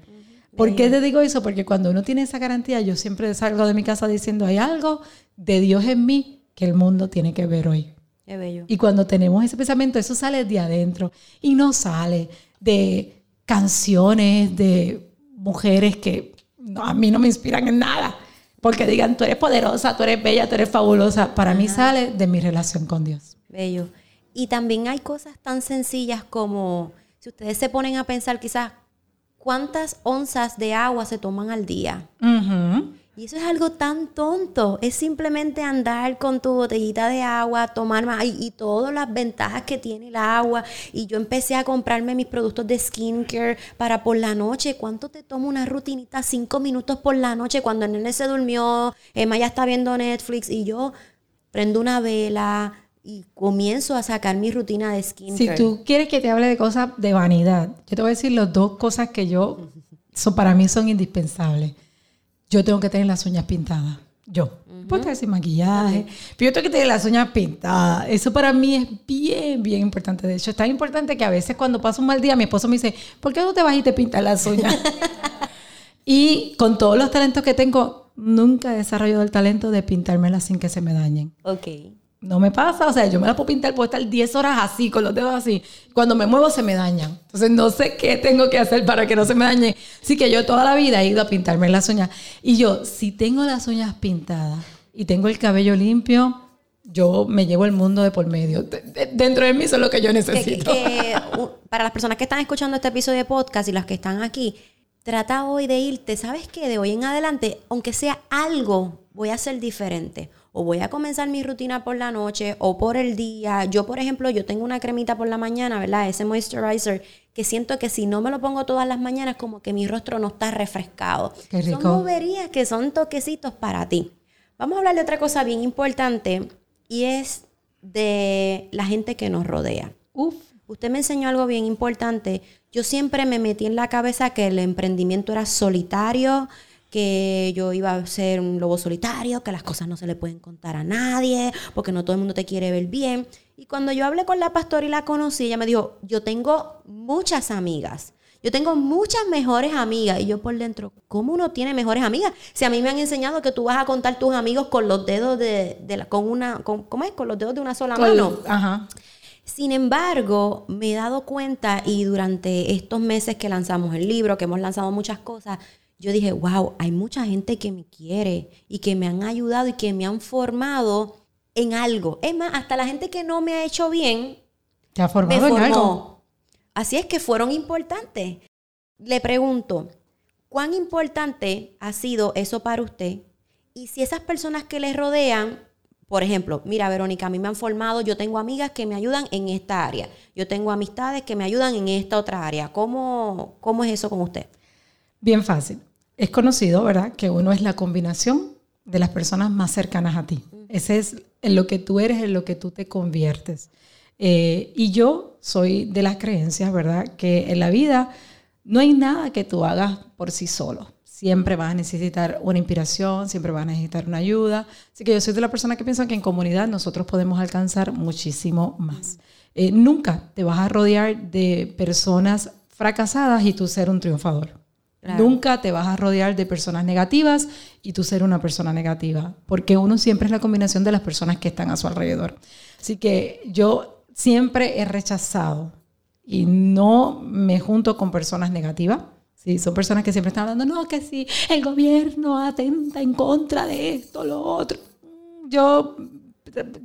[SPEAKER 2] ¿Por qué te digo eso? Porque cuando uno tiene esa garantía, yo siempre salgo de mi casa diciendo, hay algo de Dios en mí que el mundo tiene que ver hoy.
[SPEAKER 1] Qué bello.
[SPEAKER 2] Y cuando tenemos ese pensamiento, eso sale de adentro y no sale de canciones de mujeres que a mí no me inspiran en nada. Porque digan, tú eres poderosa, tú eres bella, tú eres fabulosa. Para mí sale de mi relación con Dios.
[SPEAKER 1] Bello. Y también hay cosas tan sencillas como, si ustedes se ponen a pensar quizás cuántas onzas de agua se toman al día. Y eso es algo tan tonto. Es simplemente andar con tu botellita de agua, tomar más y, todas las ventajas que tiene el agua. Y yo empecé a comprarme mis productos de skincare para por la noche. ¿Cuánto te toma una rutinita? Cinco minutos por la noche cuando el nene se durmió, Emma ya está viendo Netflix y yo prendo una vela, y comienzo a sacar mi rutina de skincare.
[SPEAKER 2] Si tú quieres que te hable de cosas de vanidad, yo te voy a decir las dos cosas que yo, son, para mí son indispensables. Yo tengo que tener las uñas pintadas. Yo. Puedo estar sin maquillaje, pero yo tengo que tener las uñas pintadas. Eso para mí es bien, bien importante. De hecho, es tan importante que a veces cuando paso un mal día, mi esposo me dice, ¿por qué no te vas y te pintas las uñas? y con todos los talentos que tengo, nunca he desarrollado el talento de pintármelas sin que se me dañen.
[SPEAKER 1] Ok
[SPEAKER 2] no me pasa, o sea, yo me la puedo pintar, puedo estar 10 horas así, con los dedos así. Cuando me muevo se me dañan. Entonces no sé qué tengo que hacer para que no se me dañe. Así que yo toda la vida he ido a pintarme las uñas. Y yo, si tengo las uñas pintadas y tengo el cabello limpio, yo me llevo el mundo de por medio. dentro de mí eso es lo que yo necesito.
[SPEAKER 1] para las personas que están escuchando este episodio de podcast y las que están aquí, trata hoy de irte, ¿sabes qué? De hoy en adelante, aunque sea algo, voy a ser diferente o voy a comenzar mi rutina por la noche o por el día. Yo, por ejemplo, yo tengo una cremita por la mañana, ¿verdad? Ese moisturizer que siento que si no me lo pongo todas las mañanas, como que mi rostro no está refrescado.
[SPEAKER 2] Qué rico.
[SPEAKER 1] Son moverías que son toquecitos para ti. Vamos a hablar de otra cosa bien importante y es de la gente que nos rodea.
[SPEAKER 2] Uf.
[SPEAKER 1] Usted me enseñó algo bien importante. Yo siempre me metí en la cabeza que el emprendimiento era solitario, que yo iba a ser un lobo solitario, que las cosas no se le pueden contar a nadie, porque no todo el mundo te quiere ver bien. Y cuando yo hablé con la pastora y la conocí, ella me dijo, yo tengo muchas amigas. Yo tengo muchas mejores amigas. Y yo por dentro, ¿cómo uno tiene mejores amigas? Si a mí me han enseñado que tú vas a contar tus amigos con los dedos de, la, con una, con, ¿cómo es? Con los dedos de una sola mano.
[SPEAKER 2] Ajá.
[SPEAKER 1] Sin embargo, me he dado cuenta y durante estos meses que lanzamos el libro, que hemos lanzado muchas cosas, yo dije, wow, hay mucha gente que me quiere y que me han ayudado y que me han formado en algo. Es más, hasta la gente que no me ha hecho bien,
[SPEAKER 2] ¿Te ha formado en algo?
[SPEAKER 1] Así es que fueron importantes. Le pregunto, ¿cuán importante ha sido eso para usted? Y si esas personas que le rodean, por ejemplo, mira, Verónica, a mí me han formado, yo tengo amigas que me ayudan en esta área, yo tengo amistades que me ayudan en esta otra área. ¿Cómo, cómo es eso con usted?
[SPEAKER 2] Bien fácil es conocido, ¿verdad? Que uno es la combinación de las personas más cercanas a ti. Ese es en lo que tú eres, en lo que tú te conviertes. Eh, y yo soy de las creencias, ¿verdad? Que en la vida no hay nada que tú hagas por sí solo. siempre vas a necesitar una inspiración, siempre vas a necesitar una ayuda. Así que yo soy de la persona que piensa que en comunidad nosotros podemos alcanzar muchísimo más. Eh, nunca te vas a rodear de personas fracasadas y tú ser un triunfador. Nunca te vas a rodear de personas negativas y tú ser una persona negativa, porque uno siempre es la combinación de las personas que están a su alrededor. Así que yo siempre he rechazado y no me junto con personas negativas. Sí, son personas que siempre están hablando, no, que si el gobierno atenta en contra de esto, lo otro. Yo,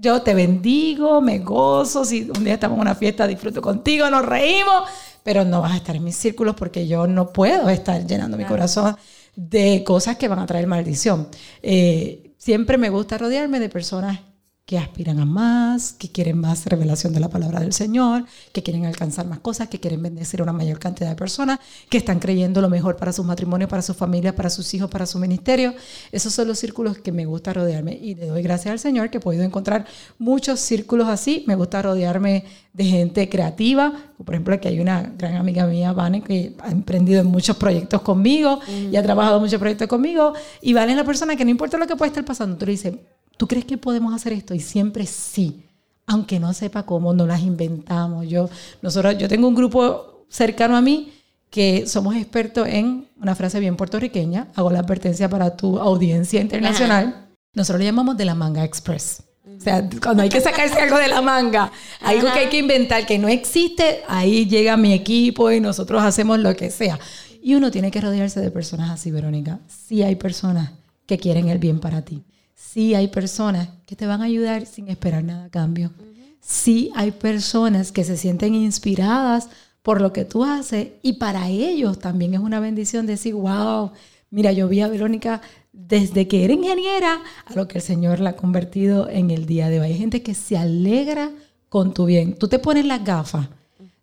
[SPEAKER 2] yo te bendigo, me gozo, si un día estamos en una fiesta, disfruto contigo, nos reímos, pero no vas a estar en mis círculos porque yo no puedo estar llenando mi corazón de cosas que van a traer maldición. Eh, siempre me gusta rodearme de personas que aspiran a más, que quieren más revelación de la palabra del Señor, que quieren alcanzar más cosas, que quieren bendecir a una mayor cantidad de personas, que están creyendo lo mejor para sus matrimonios, para su familia, para sus hijos, para su ministerio. Esos son los círculos que me gusta rodearme y le doy gracias al Señor que he podido encontrar muchos círculos así. Me gusta rodearme de gente creativa, por ejemplo, aquí hay una gran amiga mía, Vane, que ha emprendido en muchos proyectos conmigo y ha trabajado en muchos proyectos conmigo. Y Vane es la persona que no importa lo que pueda estar pasando, tú le dices, ¿tú crees que podemos hacer esto? Y siempre sí, aunque no sepa cómo, no las inventamos. Yo, nosotros, yo tengo un grupo cercano a mí que somos expertos en una frase bien puertorriqueña, hago la advertencia para tu audiencia internacional. Nosotros le llamamos de la manga express. O sea, cuando hay que sacarse algo de la manga, algo que hay que inventar, que no existe, ahí llega mi equipo y nosotros hacemos lo que sea. Y uno tiene que rodearse de personas así, Verónica. Sí hay personas que quieren el bien para ti sí hay personas que te van a ayudar sin esperar nada a cambio. Sí hay personas que se sienten inspiradas por lo que tú haces y para ellos también es una bendición decir, wow, mira, yo vi a Verónica desde que era ingeniera a lo que el Señor la ha convertido en el día de hoy. Hay gente que se alegra con tu bien. Tú te pones las gafas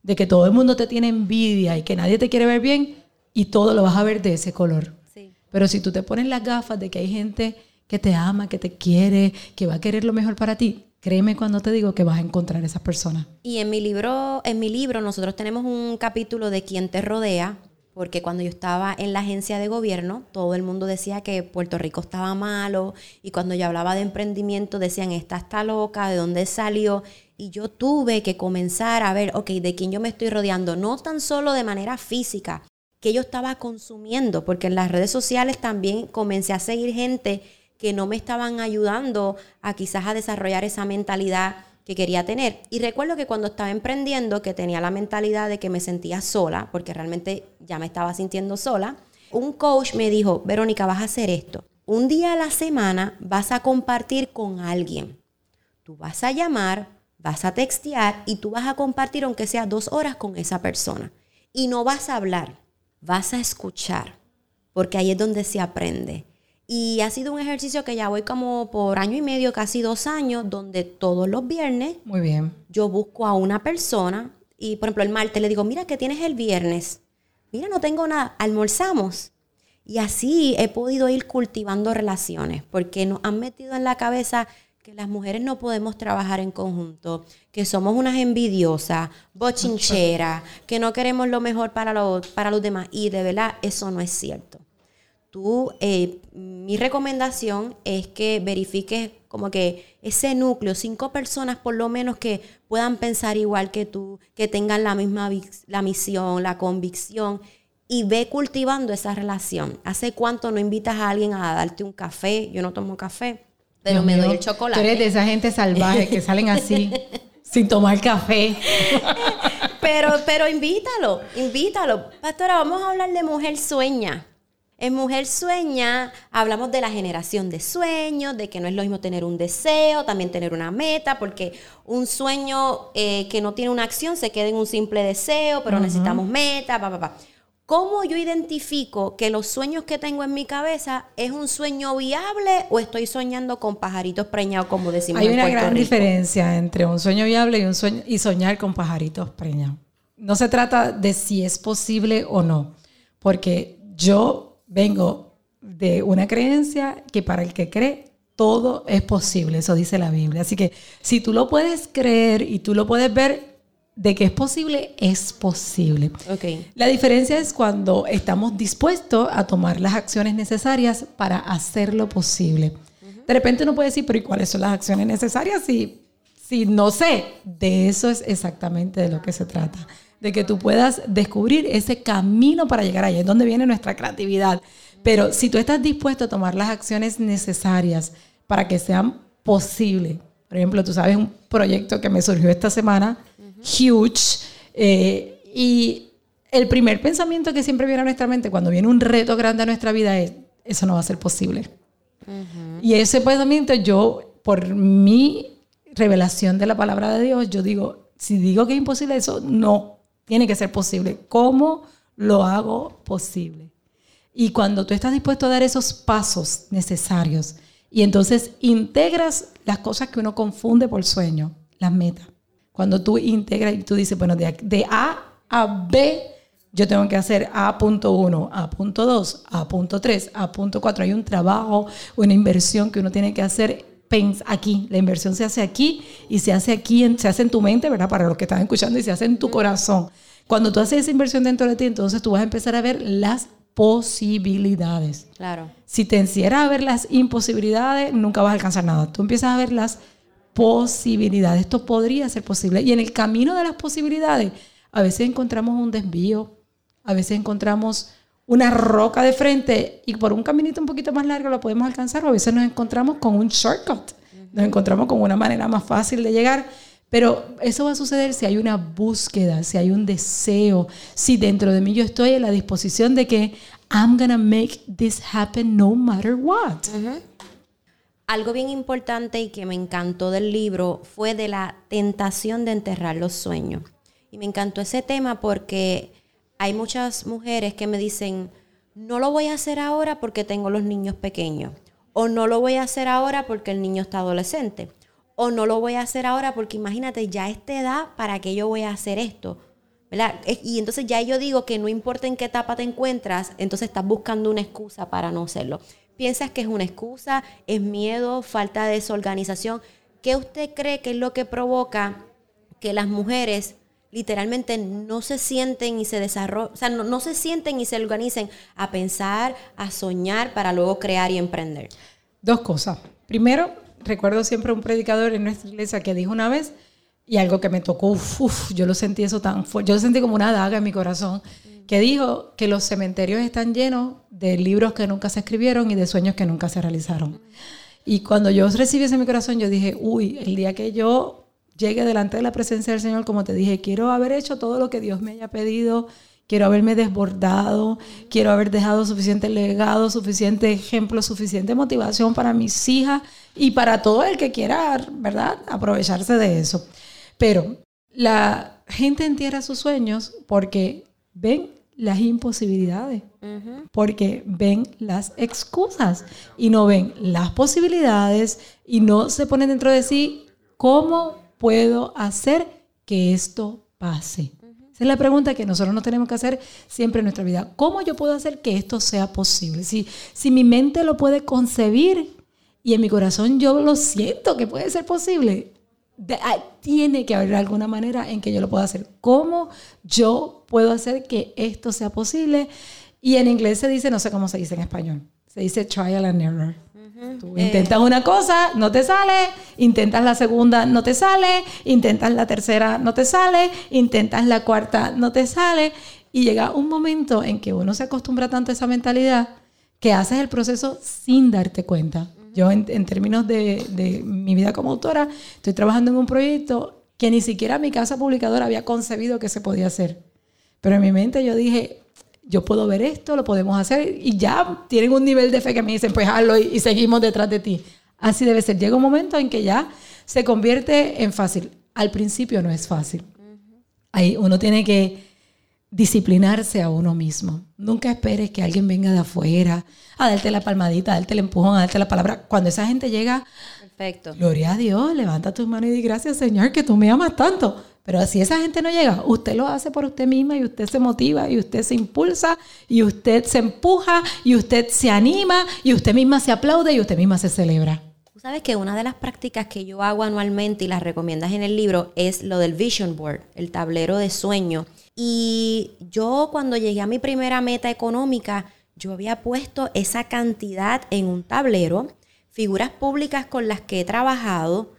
[SPEAKER 2] de que todo el mundo te tiene envidia y que nadie te quiere ver bien y todo lo vas a ver de ese color. Pero si tú te pones las gafas de que hay gente que te ama, que te quiere, que va a querer lo mejor para ti, créeme cuando te digo que vas a encontrar esas personas.
[SPEAKER 1] Y en mi libro, en mi libro nosotros tenemos un capítulo de quién te rodea, porque cuando yo estaba en la agencia de gobierno, todo el mundo decía que Puerto Rico estaba malo, y cuando yo hablaba de emprendimiento decían, esta está loca, ¿de dónde salió? Y yo tuve que comenzar a ver, ok, de quién yo me estoy rodeando, no tan solo de manera física, que yo estaba consumiendo, porque en las redes sociales también comencé a seguir gente que no me estaban ayudando a quizás a desarrollar esa mentalidad que quería tener. Y recuerdo que cuando estaba emprendiendo, que tenía la mentalidad de que me sentía sola, porque realmente ya me estaba sintiendo sola, un coach me dijo, Verónica, vas a hacer esto. Un día a la semana vas a compartir con alguien. Tú vas a llamar, vas a textear y tú vas a compartir aunque sea dos horas con esa persona. Y no vas a hablar, vas a escuchar, porque ahí es donde se aprende. Y ha sido un ejercicio que ya voy como por año y medio, casi dos años, donde todos los viernes
[SPEAKER 2] Muy bien.
[SPEAKER 1] yo busco a una persona y, por ejemplo, el martes le digo, mira, ¿qué tienes el viernes? Mira, no tengo nada, almorzamos. Y así he podido ir cultivando relaciones, porque nos han metido en la cabeza que las mujeres no podemos trabajar en conjunto, que somos unas envidiosas, bochincheras, que no queremos lo mejor para los, para los demás. Y de verdad, eso no es cierto tú, eh, mi recomendación es que verifiques como que ese núcleo, cinco personas por lo menos que puedan pensar igual que tú, que tengan la misma la misión, la convicción y ve cultivando esa relación. ¿Hace cuánto no invitas a alguien a darte un café? Yo no tomo café, pero me doy el chocolate.
[SPEAKER 2] Tú eres de esa gente salvaje que salen así. sin tomar café.
[SPEAKER 1] pero, pero invítalo, invítalo. Pastora, vamos a hablar de mujer sueña. En Mujer Sueña hablamos de la generación de sueños, de que no es lo mismo tener un deseo, también tener una meta, porque un sueño eh, que no tiene una acción se queda en un simple deseo, pero necesitamos meta, pa, pa, pa. ¿Cómo yo identifico que los sueños que tengo en mi cabeza es un sueño viable o estoy soñando con pajaritos preñados, como decimos
[SPEAKER 2] Hay una gran diferencia entre un sueño viable y, un sueño, y soñar con pajaritos preñados. No se trata de si es posible o no, porque yo vengo de una creencia que para el que cree todo es posible, eso dice la Biblia. Así que si tú lo puedes creer y tú lo puedes ver, de que es posible, es posible.
[SPEAKER 1] Ok.
[SPEAKER 2] La diferencia es cuando estamos dispuestos a tomar las acciones necesarias para hacerlo posible. De repente uno puede decir, pero ¿y cuáles son las acciones necesarias si, si no sé? De eso es exactamente de lo que se trata. De que tú puedas descubrir ese camino para llegar ahí. Es donde viene nuestra creatividad. Pero si tú estás dispuesto a tomar las acciones necesarias para que sean posibles, por ejemplo, tú sabes un proyecto que me surgió esta semana, huge, eh, y el primer pensamiento que siempre viene a nuestra mente cuando viene un reto grande a nuestra vida es, eso no va a ser posible. Y ese pensamiento yo, por mi revelación de la palabra de Dios, yo digo, si digo que es imposible, eso no, tiene que ser posible. ¿Cómo lo hago posible? Y cuando tú estás dispuesto a dar esos pasos necesarios y entonces integras las cosas que uno confunde por sueño, las metas. Cuando tú integras y tú dices, bueno, de, de A a B, yo tengo que hacer A.1, A.2, A.3, A.4. Hay un trabajo, una inversión que uno tiene que hacer aquí. La inversión se hace aquí y se hace aquí, se hace en tu mente, ¿verdad? Para los que están escuchando y se hace en tu corazón. Cuando tú haces esa inversión dentro de ti, entonces tú vas a empezar a ver las posibilidades.
[SPEAKER 1] Claro.
[SPEAKER 2] Si te encierras a ver las imposibilidades, nunca vas a alcanzar nada. Tú empiezas a ver las posibilidades. Esto podría ser posible. Y en el camino de las posibilidades, a veces encontramos un desvío, a veces encontramos una roca de frente y por un caminito un poquito más largo lo podemos alcanzar o a veces nos encontramos con un shortcut, nos encontramos con una manera más fácil de llegar. Pero eso va a suceder si hay una búsqueda, si hay un deseo, si dentro de mí yo estoy en la disposición de que I'm gonna make this happen no matter what.
[SPEAKER 1] Algo bien importante y que me encantó del libro fue de la tentación de enterrar los sueños. Y me encantó ese tema porque hay muchas mujeres que me dicen, no lo voy a hacer ahora porque tengo los niños pequeños. O no lo voy a hacer ahora porque el niño está adolescente o no lo voy a hacer ahora porque imagínate, ya a esta edad, ¿para qué yo voy a hacer esto? Y entonces ya yo digo que no importa en qué etapa te encuentras, entonces estás buscando una excusa para no hacerlo. ¿Piensas que es una excusa? ¿Es miedo? ¿Falta de desorganización? ¿Qué usted cree que es lo que provoca que las mujeres literalmente no se sienten y se desarrollan, o sea, no, no se sienten y se organicen a pensar, a soñar para luego crear y emprender?
[SPEAKER 2] Dos cosas. Primero, recuerdo siempre un predicador en nuestra iglesia que dijo una vez, y algo que me tocó, uf, yo lo sentí eso tan fuerte, yo lo sentí como una daga en mi corazón, que dijo que los cementerios están llenos de libros que nunca se escribieron y de sueños que nunca se realizaron. Y cuando yo recibí eso en mi corazón, yo dije, uy, el día que yo llegue delante de la presencia del Señor, como te dije, quiero haber hecho todo lo que Dios me haya pedido, quiero haberme desbordado, quiero haber dejado suficiente legado, suficiente ejemplo, suficiente motivación para mis hijas y para todo el que quiera, ¿verdad?, aprovecharse de eso. Pero la gente entierra sus sueños porque ven las imposibilidades, porque ven las excusas y no ven las posibilidades y no se ponen dentro de sí cómo puedo hacer que esto pase. Esa es la pregunta que nosotros nos tenemos que hacer siempre en nuestra vida. ¿Cómo yo puedo hacer que esto sea posible? Si, si mi mente lo puede concebir y en mi corazón yo lo siento que puede ser posible, ah, tiene que haber alguna manera en que yo lo pueda hacer. ¿Cómo yo puedo hacer que esto sea posible? Y en inglés se dice, no sé cómo se dice en español, se dice trial and error. Tú intentas una cosa, no te sale, intentas la segunda, no te sale, intentas la tercera, no te sale, intentas la cuarta, no te sale. Y llega un momento en que uno se acostumbra tanto a esa mentalidad que haces el proceso sin darte cuenta. Yo en, términos de, de, mi vida como autora, estoy trabajando en un proyecto que ni siquiera mi casa publicadora había concebido que se podía hacer. Pero en mi mente yo dije, yo puedo ver esto, lo podemos hacer y ya tienen un nivel de fe que me dicen, pues hazlo y, seguimos detrás de ti. Así debe ser. Llega un momento en que ya se convierte en fácil. Al principio no es fácil. Ahí uno tiene que disciplinarse a uno mismo. Nunca esperes que alguien venga de afuera a darte la palmadita, a darte el empujón, a darte la palabra. Cuando esa gente llega,
[SPEAKER 1] Perfecto.
[SPEAKER 2] gloria a Dios, levanta tus manos y di gracias Señor que tú me amas tanto. Pero si esa gente no llega, usted lo hace por usted misma y usted se motiva y usted se impulsa y usted se empuja y usted se anima y usted misma se aplaude y usted misma se celebra.
[SPEAKER 1] sabes que una de las prácticas que yo hago anualmente y las recomiendas en el libro es lo del vision board, el tablero de sueño. Y yo cuando llegué a mi primera meta económica, yo había puesto esa cantidad en un tablero, figuras públicas con las que he trabajado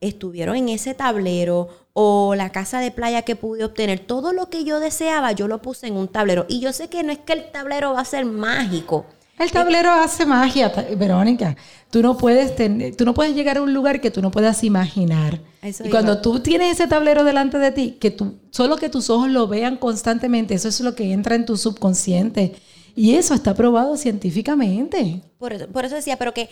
[SPEAKER 1] estuvieron en ese tablero o la casa de playa que pude obtener, todo lo que yo deseaba, yo lo puse en un tablero. Y yo sé que no es que el tablero va a ser mágico,
[SPEAKER 2] el tablero hace magia, Verónica. Tú no puedes tener, tú no puedes llegar a un lugar que tú no puedas imaginar. y cuando tú tienes ese tablero delante de ti, que tú, solo que tus ojos lo vean constantemente, eso es lo que entra en tu subconsciente. Y eso está probado científicamente.
[SPEAKER 1] Por eso, por eso decía, pero que,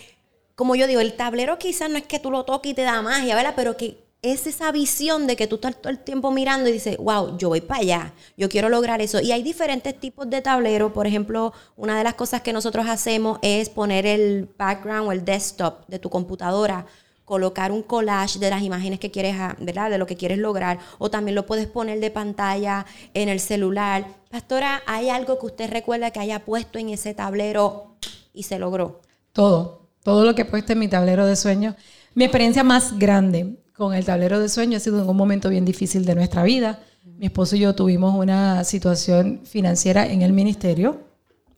[SPEAKER 1] como yo digo, el tablero quizás no es que tú lo toques y te da magia, ¿verdad? Pero que es esa visión de que tú estás todo el tiempo mirando y dices, wow, yo voy para allá, yo quiero lograr eso. Y hay diferentes tipos de tableros. Por ejemplo, una de las cosas que nosotros hacemos es poner el background o el desktop de tu computadora, colocar un collage de las imágenes que quieres, ah, ¿verdad? De lo que quieres lograr. O también lo puedes poner de pantalla en el celular. Pastora, ¿hay algo que usted recuerda que haya puesto en ese tablero y se logró?
[SPEAKER 2] Todo, todo lo que he puesto en mi tablero de sueños. Mi experiencia más grande con el tablero de sueño ha sido en un momento bien difícil de nuestra vida. Mi esposo y yo tuvimos una situación financiera en el ministerio,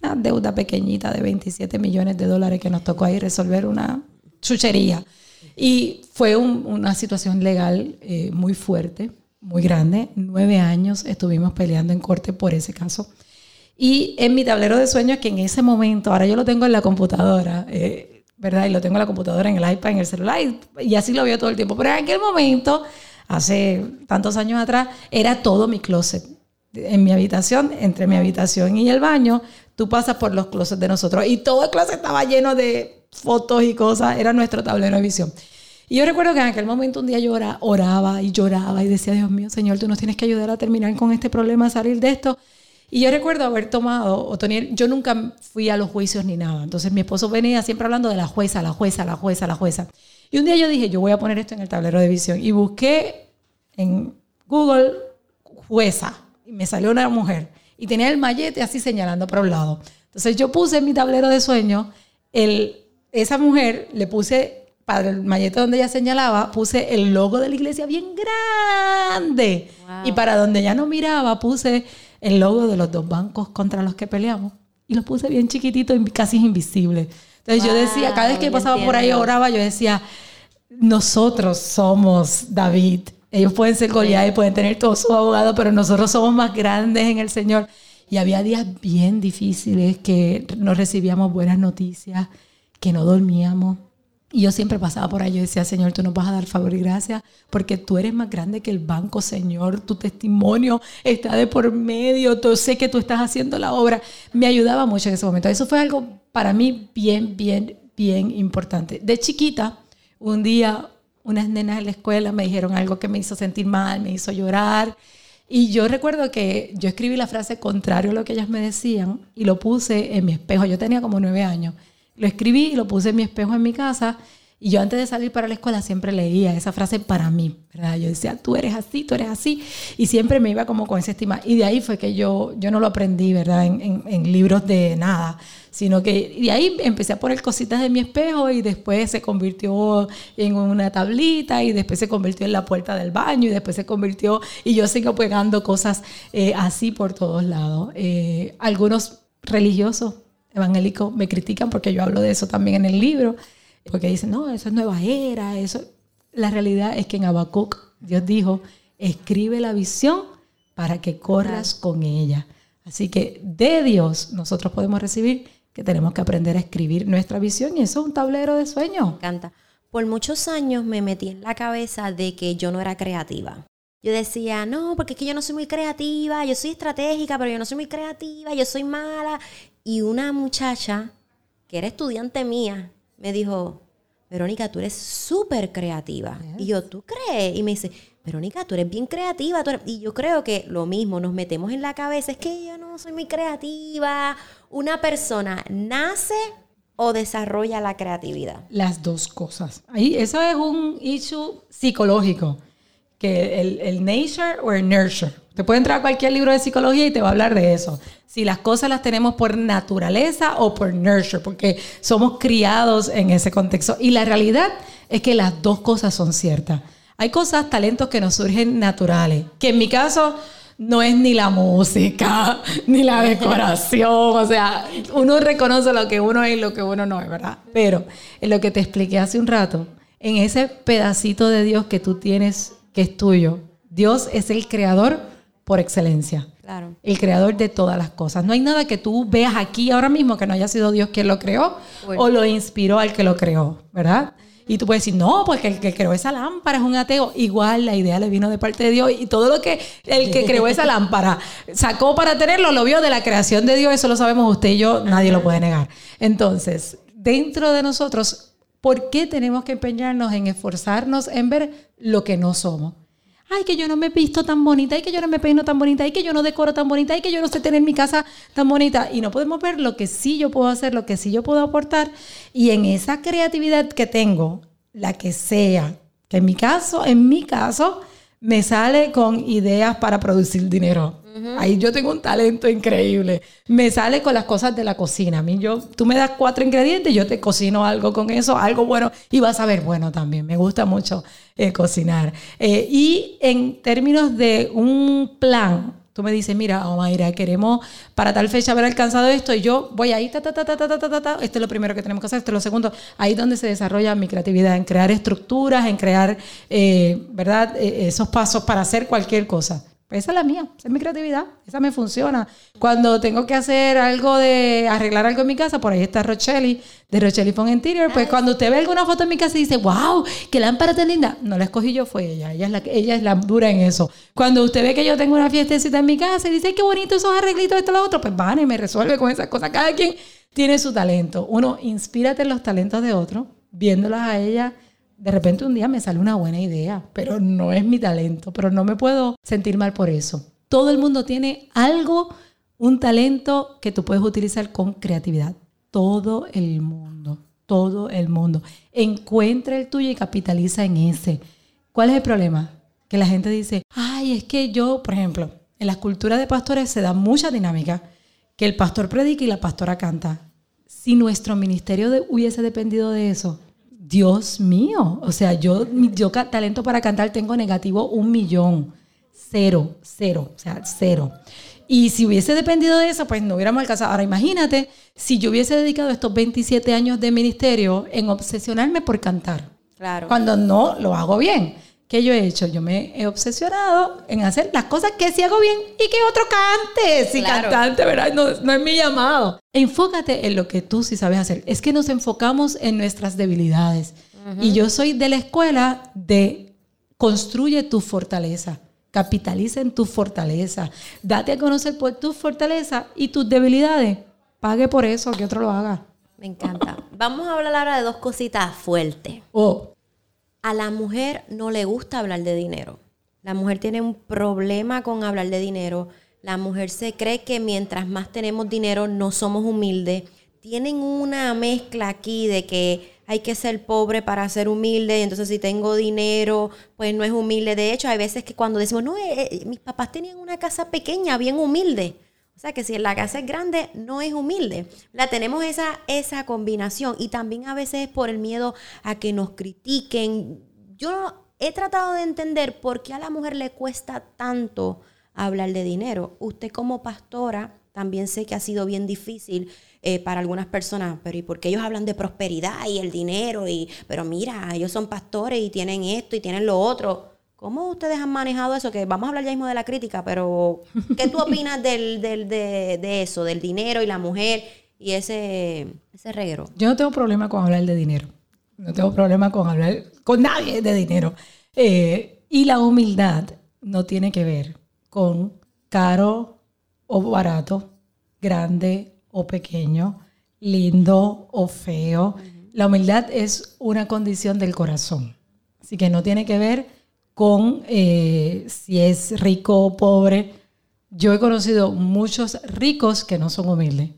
[SPEAKER 2] una deuda pequeñita de 27 millones de dólares que nos tocó ahí resolver una chuchería. Y fue una situación legal eh, muy fuerte, muy grande. Nueve años estuvimos peleando en corte por ese caso. Y en mi tablero de sueños, que en ese momento, ahora yo lo tengo en la computadora, eh, ¿verdad? Y lo tengo en la computadora, en el iPad, en el celular, y, así lo veo todo el tiempo. Pero en aquel momento, hace tantos años atrás, era todo mi closet. En mi habitación, entre mi habitación y el baño, tú pasas por los closets de nosotros. Y todo el closet estaba lleno de fotos y cosas, era nuestro tablero de visión. Y yo recuerdo que en aquel momento un día yo oraba y lloraba y decía, Dios mío, Señor, tú nos tienes que ayudar a terminar con este problema, a salir de esto. Y yo recuerdo haber tomado, Otoniel, yo nunca fui a los juicios ni nada. Entonces mi esposo venía siempre hablando de la jueza, la jueza, la jueza, la jueza. Y un día yo dije, yo voy a poner esto en el tablero de visión. Y busqué en Google jueza. Y me salió una mujer. Y tenía el mallete así señalando para un lado. Entonces yo puse en mi tablero de sueño, el, esa mujer le puse para el mallete donde ella señalaba, puse el logo de la iglesia bien grande. Y para donde ya no miraba, puse el logo de los dos bancos contra los que peleamos. Y lo puse bien chiquitito casi invisible. Entonces yo decía, cada vez que pasaba por ahí oraba, yo decía, nosotros somos David. Ellos pueden ser Goliat y pueden tener todos sus abogados, pero nosotros somos más grandes en el Señor. Y había días bien difíciles que no recibíamos buenas noticias, que no dormíamos, y yo siempre pasaba por ahí, yo decía, Señor, tú nos vas a dar favor y gracia, porque tú eres más grande que el banco, Señor, tu testimonio está de por medio, yo sé que tú estás haciendo la obra. Me ayudaba mucho en ese momento. Eso fue algo para mí bien, bien, bien importante. De chiquita, un día unas nenas en la escuela me dijeron algo que me hizo sentir mal, me hizo llorar. Y yo recuerdo que yo escribí la frase contrario a lo que ellas me decían y lo puse en mi espejo. Yo tenía como nueve años. Lo escribí y lo puse en mi espejo en mi casa. Y yo antes de salir para la escuela siempre leía esa frase para mí, ¿verdad? Yo decía, tú eres así, tú eres así. Y siempre me iba como con esa estima. Y de ahí fue que yo, yo no lo aprendí, ¿verdad? En, libros de nada. Sino que de ahí empecé a poner cositas de mi espejo y después se convirtió en una tablita y después se convirtió en la puerta del baño y después se convirtió... Y yo sigo pegando cosas eh, así por todos lados. Eh, algunos religiosos evangélicos me critican porque yo hablo de eso también en el libro, porque dicen, no, eso es nueva era, eso... La realidad es que en Habacuc Dios dijo, escribe la visión para que corras con ella. Así que de Dios nosotros podemos recibir que tenemos que aprender a escribir nuestra visión y eso es un tablero de sueños.
[SPEAKER 1] Me encanta. Por muchos años me metí en la cabeza de que yo no era creativa. Yo decía, no, porque es que yo no soy muy creativa, yo soy estratégica, pero yo no soy muy creativa, yo soy mala. Y una muchacha que era estudiante mía me dijo, Verónica, tú eres súper creativa. Y yo, ¿tú crees? Y me dice, Verónica, tú eres bien creativa. Y yo creo que lo mismo, nos metemos en la cabeza, es que yo no soy muy creativa. Una persona nace o desarrolla la creatividad.
[SPEAKER 2] Las dos cosas. Ahí, eso es un issue psicológico que el, el nature o el nurture. Te puede entrar a cualquier libro de psicología y te va a hablar de eso. Si las cosas las tenemos por naturaleza o por nurture, porque somos criados en ese contexto. Y la realidad es que las dos cosas son ciertas. Hay cosas, talentos que nos surgen naturales, que en mi caso no es ni la música, ni la decoración, o sea, uno reconoce lo que uno es y lo que uno no es, ¿verdad? Pero en lo que te expliqué hace un rato, en ese pedacito de Dios que tú tienes, que es tuyo, Dios es el creador por excelencia.
[SPEAKER 1] Claro.
[SPEAKER 2] El creador de todas las cosas. No hay nada que tú veas aquí ahora mismo que no haya sido Dios quien lo creó
[SPEAKER 1] Bueno.
[SPEAKER 2] o lo inspiró al que lo creó, ¿verdad? Y tú puedes decir, no, porque el que creó esa lámpara es un ateo. Igual la idea le vino de parte de Dios y todo lo que el que creó esa lámpara sacó para tenerlo, lo vio de la creación de Dios. Eso lo sabemos usted y yo, nadie lo puede negar. Entonces, dentro de nosotros, ¿por qué tenemos que empeñarnos en esforzarnos en ver lo que no somos? Ay, que yo no me visto tan bonita, ay, que yo no me peino tan bonita, ay, que yo no decoro tan bonita, ay, que yo no sé tener mi casa tan bonita. Y no podemos ver lo que sí yo puedo hacer, lo que sí yo puedo aportar. Y en esa creatividad que tengo, la que sea, que en mi caso, en mi caso, me sale con ideas para producir dinero. Ahí yo tengo un talento increíble. Me sale con las cosas de la cocina. A mí yo, tú me das cuatro ingredientes, yo te cocino algo con eso, algo bueno, y vas a ver bueno también. Me gusta mucho eh, cocinar. Eh, y en términos de un plan, tú me dices, mira, Omaira, queremos para tal fecha haber alcanzado esto, y yo voy ahí, ta, ta, ta, ta, ta, ta, ta, ta. Esto es lo primero que tenemos que hacer, esto es lo segundo. Ahí es donde se desarrolla mi creatividad, en crear estructuras, en crear, eh, ¿verdad?, Eh, esos pasos para hacer cualquier cosa. Esa es la mía, esa es mi creatividad, esa me funciona. Cuando tengo que hacer algo de arreglar algo en mi casa, por ahí está Rochelle, de Rochelle Phone Interior, pues cuando usted ve alguna foto en mi casa y dice, wow, qué lámpara tan linda, no la escogí yo, fue ella, ella es la, ella es la dura en eso. Cuando usted ve que yo tengo una fiestecita en mi casa y dice, "Ay, qué bonito esos arreglitos, esto, lo otro, pues van y me resuelve con esas cosas. Cada quien tiene su talento. Uno, inspírate en los talentos de otro, viéndolas a ella de repente un día me sale una buena idea, pero no es mi talento, pero no me puedo sentir mal por eso. Todo el mundo tiene algo, un talento que tú puedes utilizar con creatividad. Todo el mundo, todo el mundo. Encuentra el tuyo y capitaliza en ese. ¿Cuál es el problema? Que la gente dice, ay, es que yo, por ejemplo, en las culturas de pastores se da mucha dinámica, que el pastor predica y la pastora canta. Si nuestro ministerio hubiese dependido de eso, Dios mío, o sea, yo, yo talento para cantar tengo negativo un millón, cero, cero, o sea, cero. Y si hubiese dependido de eso, pues no hubiéramos alcanzado. Ahora imagínate si yo hubiese dedicado estos 27 años de ministerio en obsesionarme por cantar,
[SPEAKER 1] Claro.
[SPEAKER 2] cuando no lo hago bien. ¿Qué yo he hecho? Yo me he obsesionado en hacer las cosas que sí hago bien y que otro cante. Si
[SPEAKER 1] Claro.
[SPEAKER 2] cantante, ¿verdad? No, no es mi llamado. Enfócate en lo que tú sí sabes hacer. Es que nos enfocamos en nuestras debilidades. Y yo soy de la escuela de construye tu fortaleza. Capitaliza en tu fortaleza. Date a conocer por tu fortaleza y tus debilidades. Pague por eso, que otro lo haga.
[SPEAKER 1] Me encanta. Vamos a hablar ahora de dos cositas fuertes.
[SPEAKER 2] O
[SPEAKER 1] A la mujer no le gusta hablar de dinero. La mujer tiene un problema con hablar de dinero. La mujer se cree que mientras más tenemos dinero no somos humildes. Tienen una mezcla aquí de que hay que ser pobre para ser humilde. y Entonces si tengo dinero, pues no es humilde. De hecho, hay veces que cuando decimos, no, eh, eh, mis papás tenían una casa pequeña, bien humilde. O sea que si la casa es grande, no es humilde. La tenemos esa, esa combinación. Y también a veces es por el miedo a que nos critiquen. Yo he tratado de entender por qué a la mujer le cuesta tanto hablar de dinero. Usted como pastora, también sé que ha sido bien difícil eh, para algunas personas, pero ¿y por qué ellos hablan de prosperidad y el dinero? Y, pero mira, ellos son pastores y tienen esto y tienen lo otro. ¿Cómo ustedes han manejado eso? Que vamos a hablar ya mismo de la crítica, pero ¿qué tú opinas del, del- de, de eso, del dinero y la mujer y ese, ese reguero?
[SPEAKER 2] Yo no tengo problema con hablar de dinero. No tengo problema con hablar con nadie de dinero. Eh, y la humildad no tiene que ver con caro o barato, grande o pequeño, lindo o feo. La humildad es una condición del corazón. Así que no tiene que ver con eh, si es rico o pobre. Yo he conocido muchos ricos que no son humildes.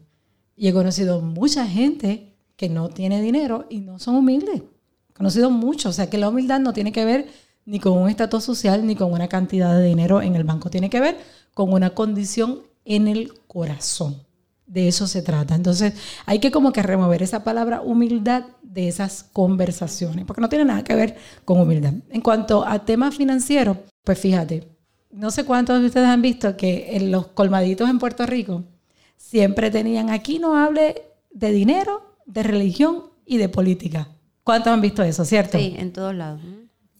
[SPEAKER 2] Y he conocido mucha gente que no tiene dinero y no son humildes. He conocido mucho. O sea que la humildad no tiene que ver ni con un estatus social, ni con una cantidad de dinero en el banco. Tiene que ver con una condición en el corazón. De eso se trata. Entonces, hay que como que remover esa palabra humildad de esas conversaciones, porque no tiene nada que ver con humildad. En cuanto a temas financieros, pues fíjate, no sé cuántos de ustedes han visto que en los colmaditos en Puerto Rico siempre tenían aquí no hable de dinero, de religión y de política. ¿Cuántos han visto eso, cierto?
[SPEAKER 1] Sí, en todos lados.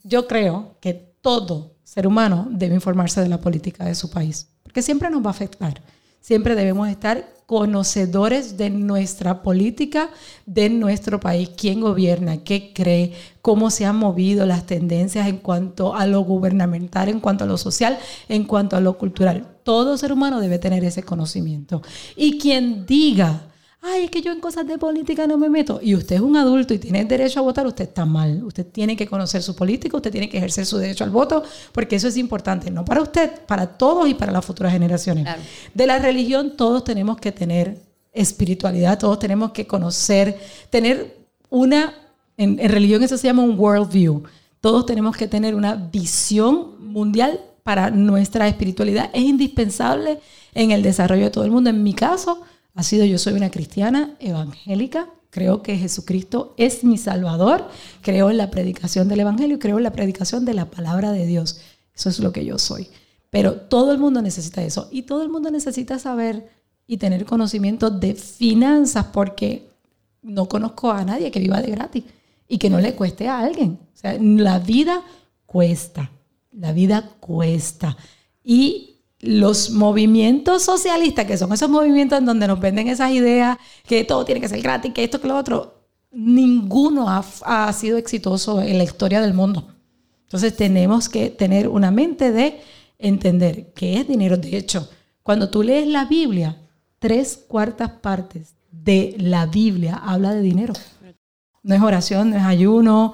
[SPEAKER 2] Yo creo que todo ser humano debe informarse de la política de su país, porque siempre nos va a afectar. Siempre debemos estar conocedores de nuestra política, de nuestro país, quién gobierna, qué cree, cómo se han movido las tendencias en cuanto a lo gubernamental, en cuanto a lo social, en cuanto a lo cultural. Todo ser humano debe tener ese conocimiento. Y quien diga ay, es que yo en cosas de política no me meto. Y usted es un adulto y tiene derecho a votar, usted está mal. Usted tiene que conocer su política, usted tiene que ejercer su derecho al voto, porque eso es importante, no para usted, para todos y para las futuras generaciones. De la religión todos tenemos que tener espiritualidad, todos tenemos que conocer, tener una, en, en religión eso se llama un worldview. Todos tenemos que tener una visión mundial para nuestra espiritualidad. Es indispensable en el desarrollo de todo el mundo. En mi caso, ha sido yo soy una cristiana evangélica, creo que Jesucristo es mi Salvador, creo en la predicación del Evangelio, creo en la predicación de la palabra de Dios. Eso es lo que yo soy. Pero todo el mundo necesita eso y todo el mundo necesita saber y tener conocimiento de finanzas porque no conozco a nadie que viva de gratis y que no le cueste a alguien. O sea, la vida cuesta, la vida cuesta. Y los movimientos socialistas, que son esos movimientos en donde nos venden esas ideas, que todo tiene que ser gratis, que esto, que lo otro, ninguno ha, sido exitoso en la historia del mundo. Entonces tenemos que tener una mente de entender qué es dinero. De hecho, cuando tú lees la Biblia, tres cuartas partes de la Biblia habla de dinero. No es oración, no es ayuno,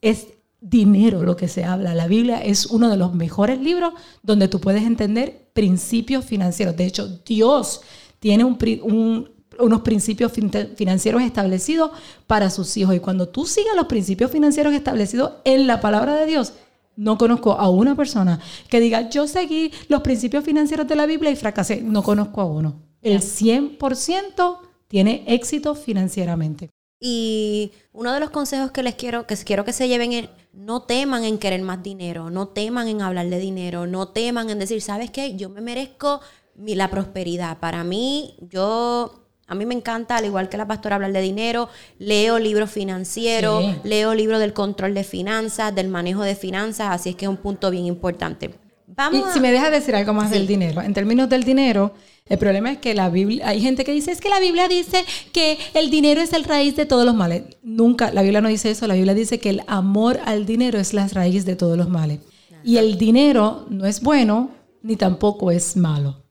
[SPEAKER 2] es dinero lo que se habla. La Biblia es uno de los mejores libros donde tú puedes entender principios financieros. De hecho, Dios tiene unos principios financieros establecidos para sus hijos. Y cuando tú sigas los principios financieros establecidos en la palabra de Dios, no conozco a una persona que diga, yo seguí los principios financieros de la Biblia y fracasé. No conozco a uno. El 100% tiene éxito financieramente.
[SPEAKER 1] Y uno de los consejos que les quiero que quiero que se lleven es no teman en querer más dinero, no teman en hablar de dinero, no teman en decir, ¿sabes qué? Yo me merezco la prosperidad. Para mí, yo a mí me encanta, al igual que la pastora, hablar de dinero. Leo libros financieros, leo libros del control de finanzas, del manejo de finanzas, así es que es un punto bien importante.
[SPEAKER 2] Vamos y si me dejas decir algo más del dinero, en términos del dinero, el problema es que la Biblia, hay gente que dice, es que la Biblia dice que el dinero es el raíz de todos los males. Nunca, la Biblia no dice eso, la Biblia dice que el amor al dinero es la raíz de todos los males. Y el dinero no es bueno ni tampoco es malo.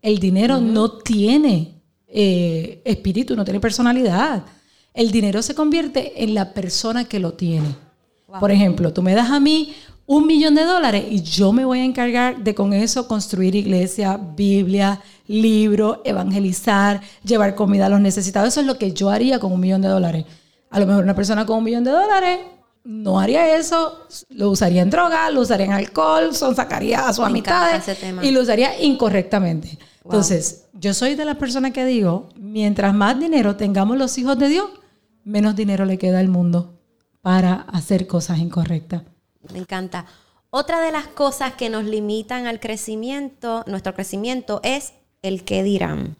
[SPEAKER 2] El dinero no tiene eh, espíritu, no tiene personalidad. El dinero se convierte en la persona que lo tiene. Por ejemplo, tú me das a mí un millón de dólares y yo me voy a encargar de con eso construir iglesia, Biblia, libro, evangelizar, llevar comida a los necesitados. Eso es lo que yo haría con un millón de dólares. A lo mejor una persona con un millón de dólares no haría eso, lo usaría en droga, lo usaría en alcohol, son sacaría a sus amistades y lo usaría incorrectamente. Entonces, yo soy de las personas que digo, mientras más dinero tengamos los hijos de Dios, menos dinero le queda al mundo para hacer cosas incorrectas.
[SPEAKER 1] Me encanta. Otra de las cosas que nos limitan al crecimiento, nuestro crecimiento, es el qué dirán.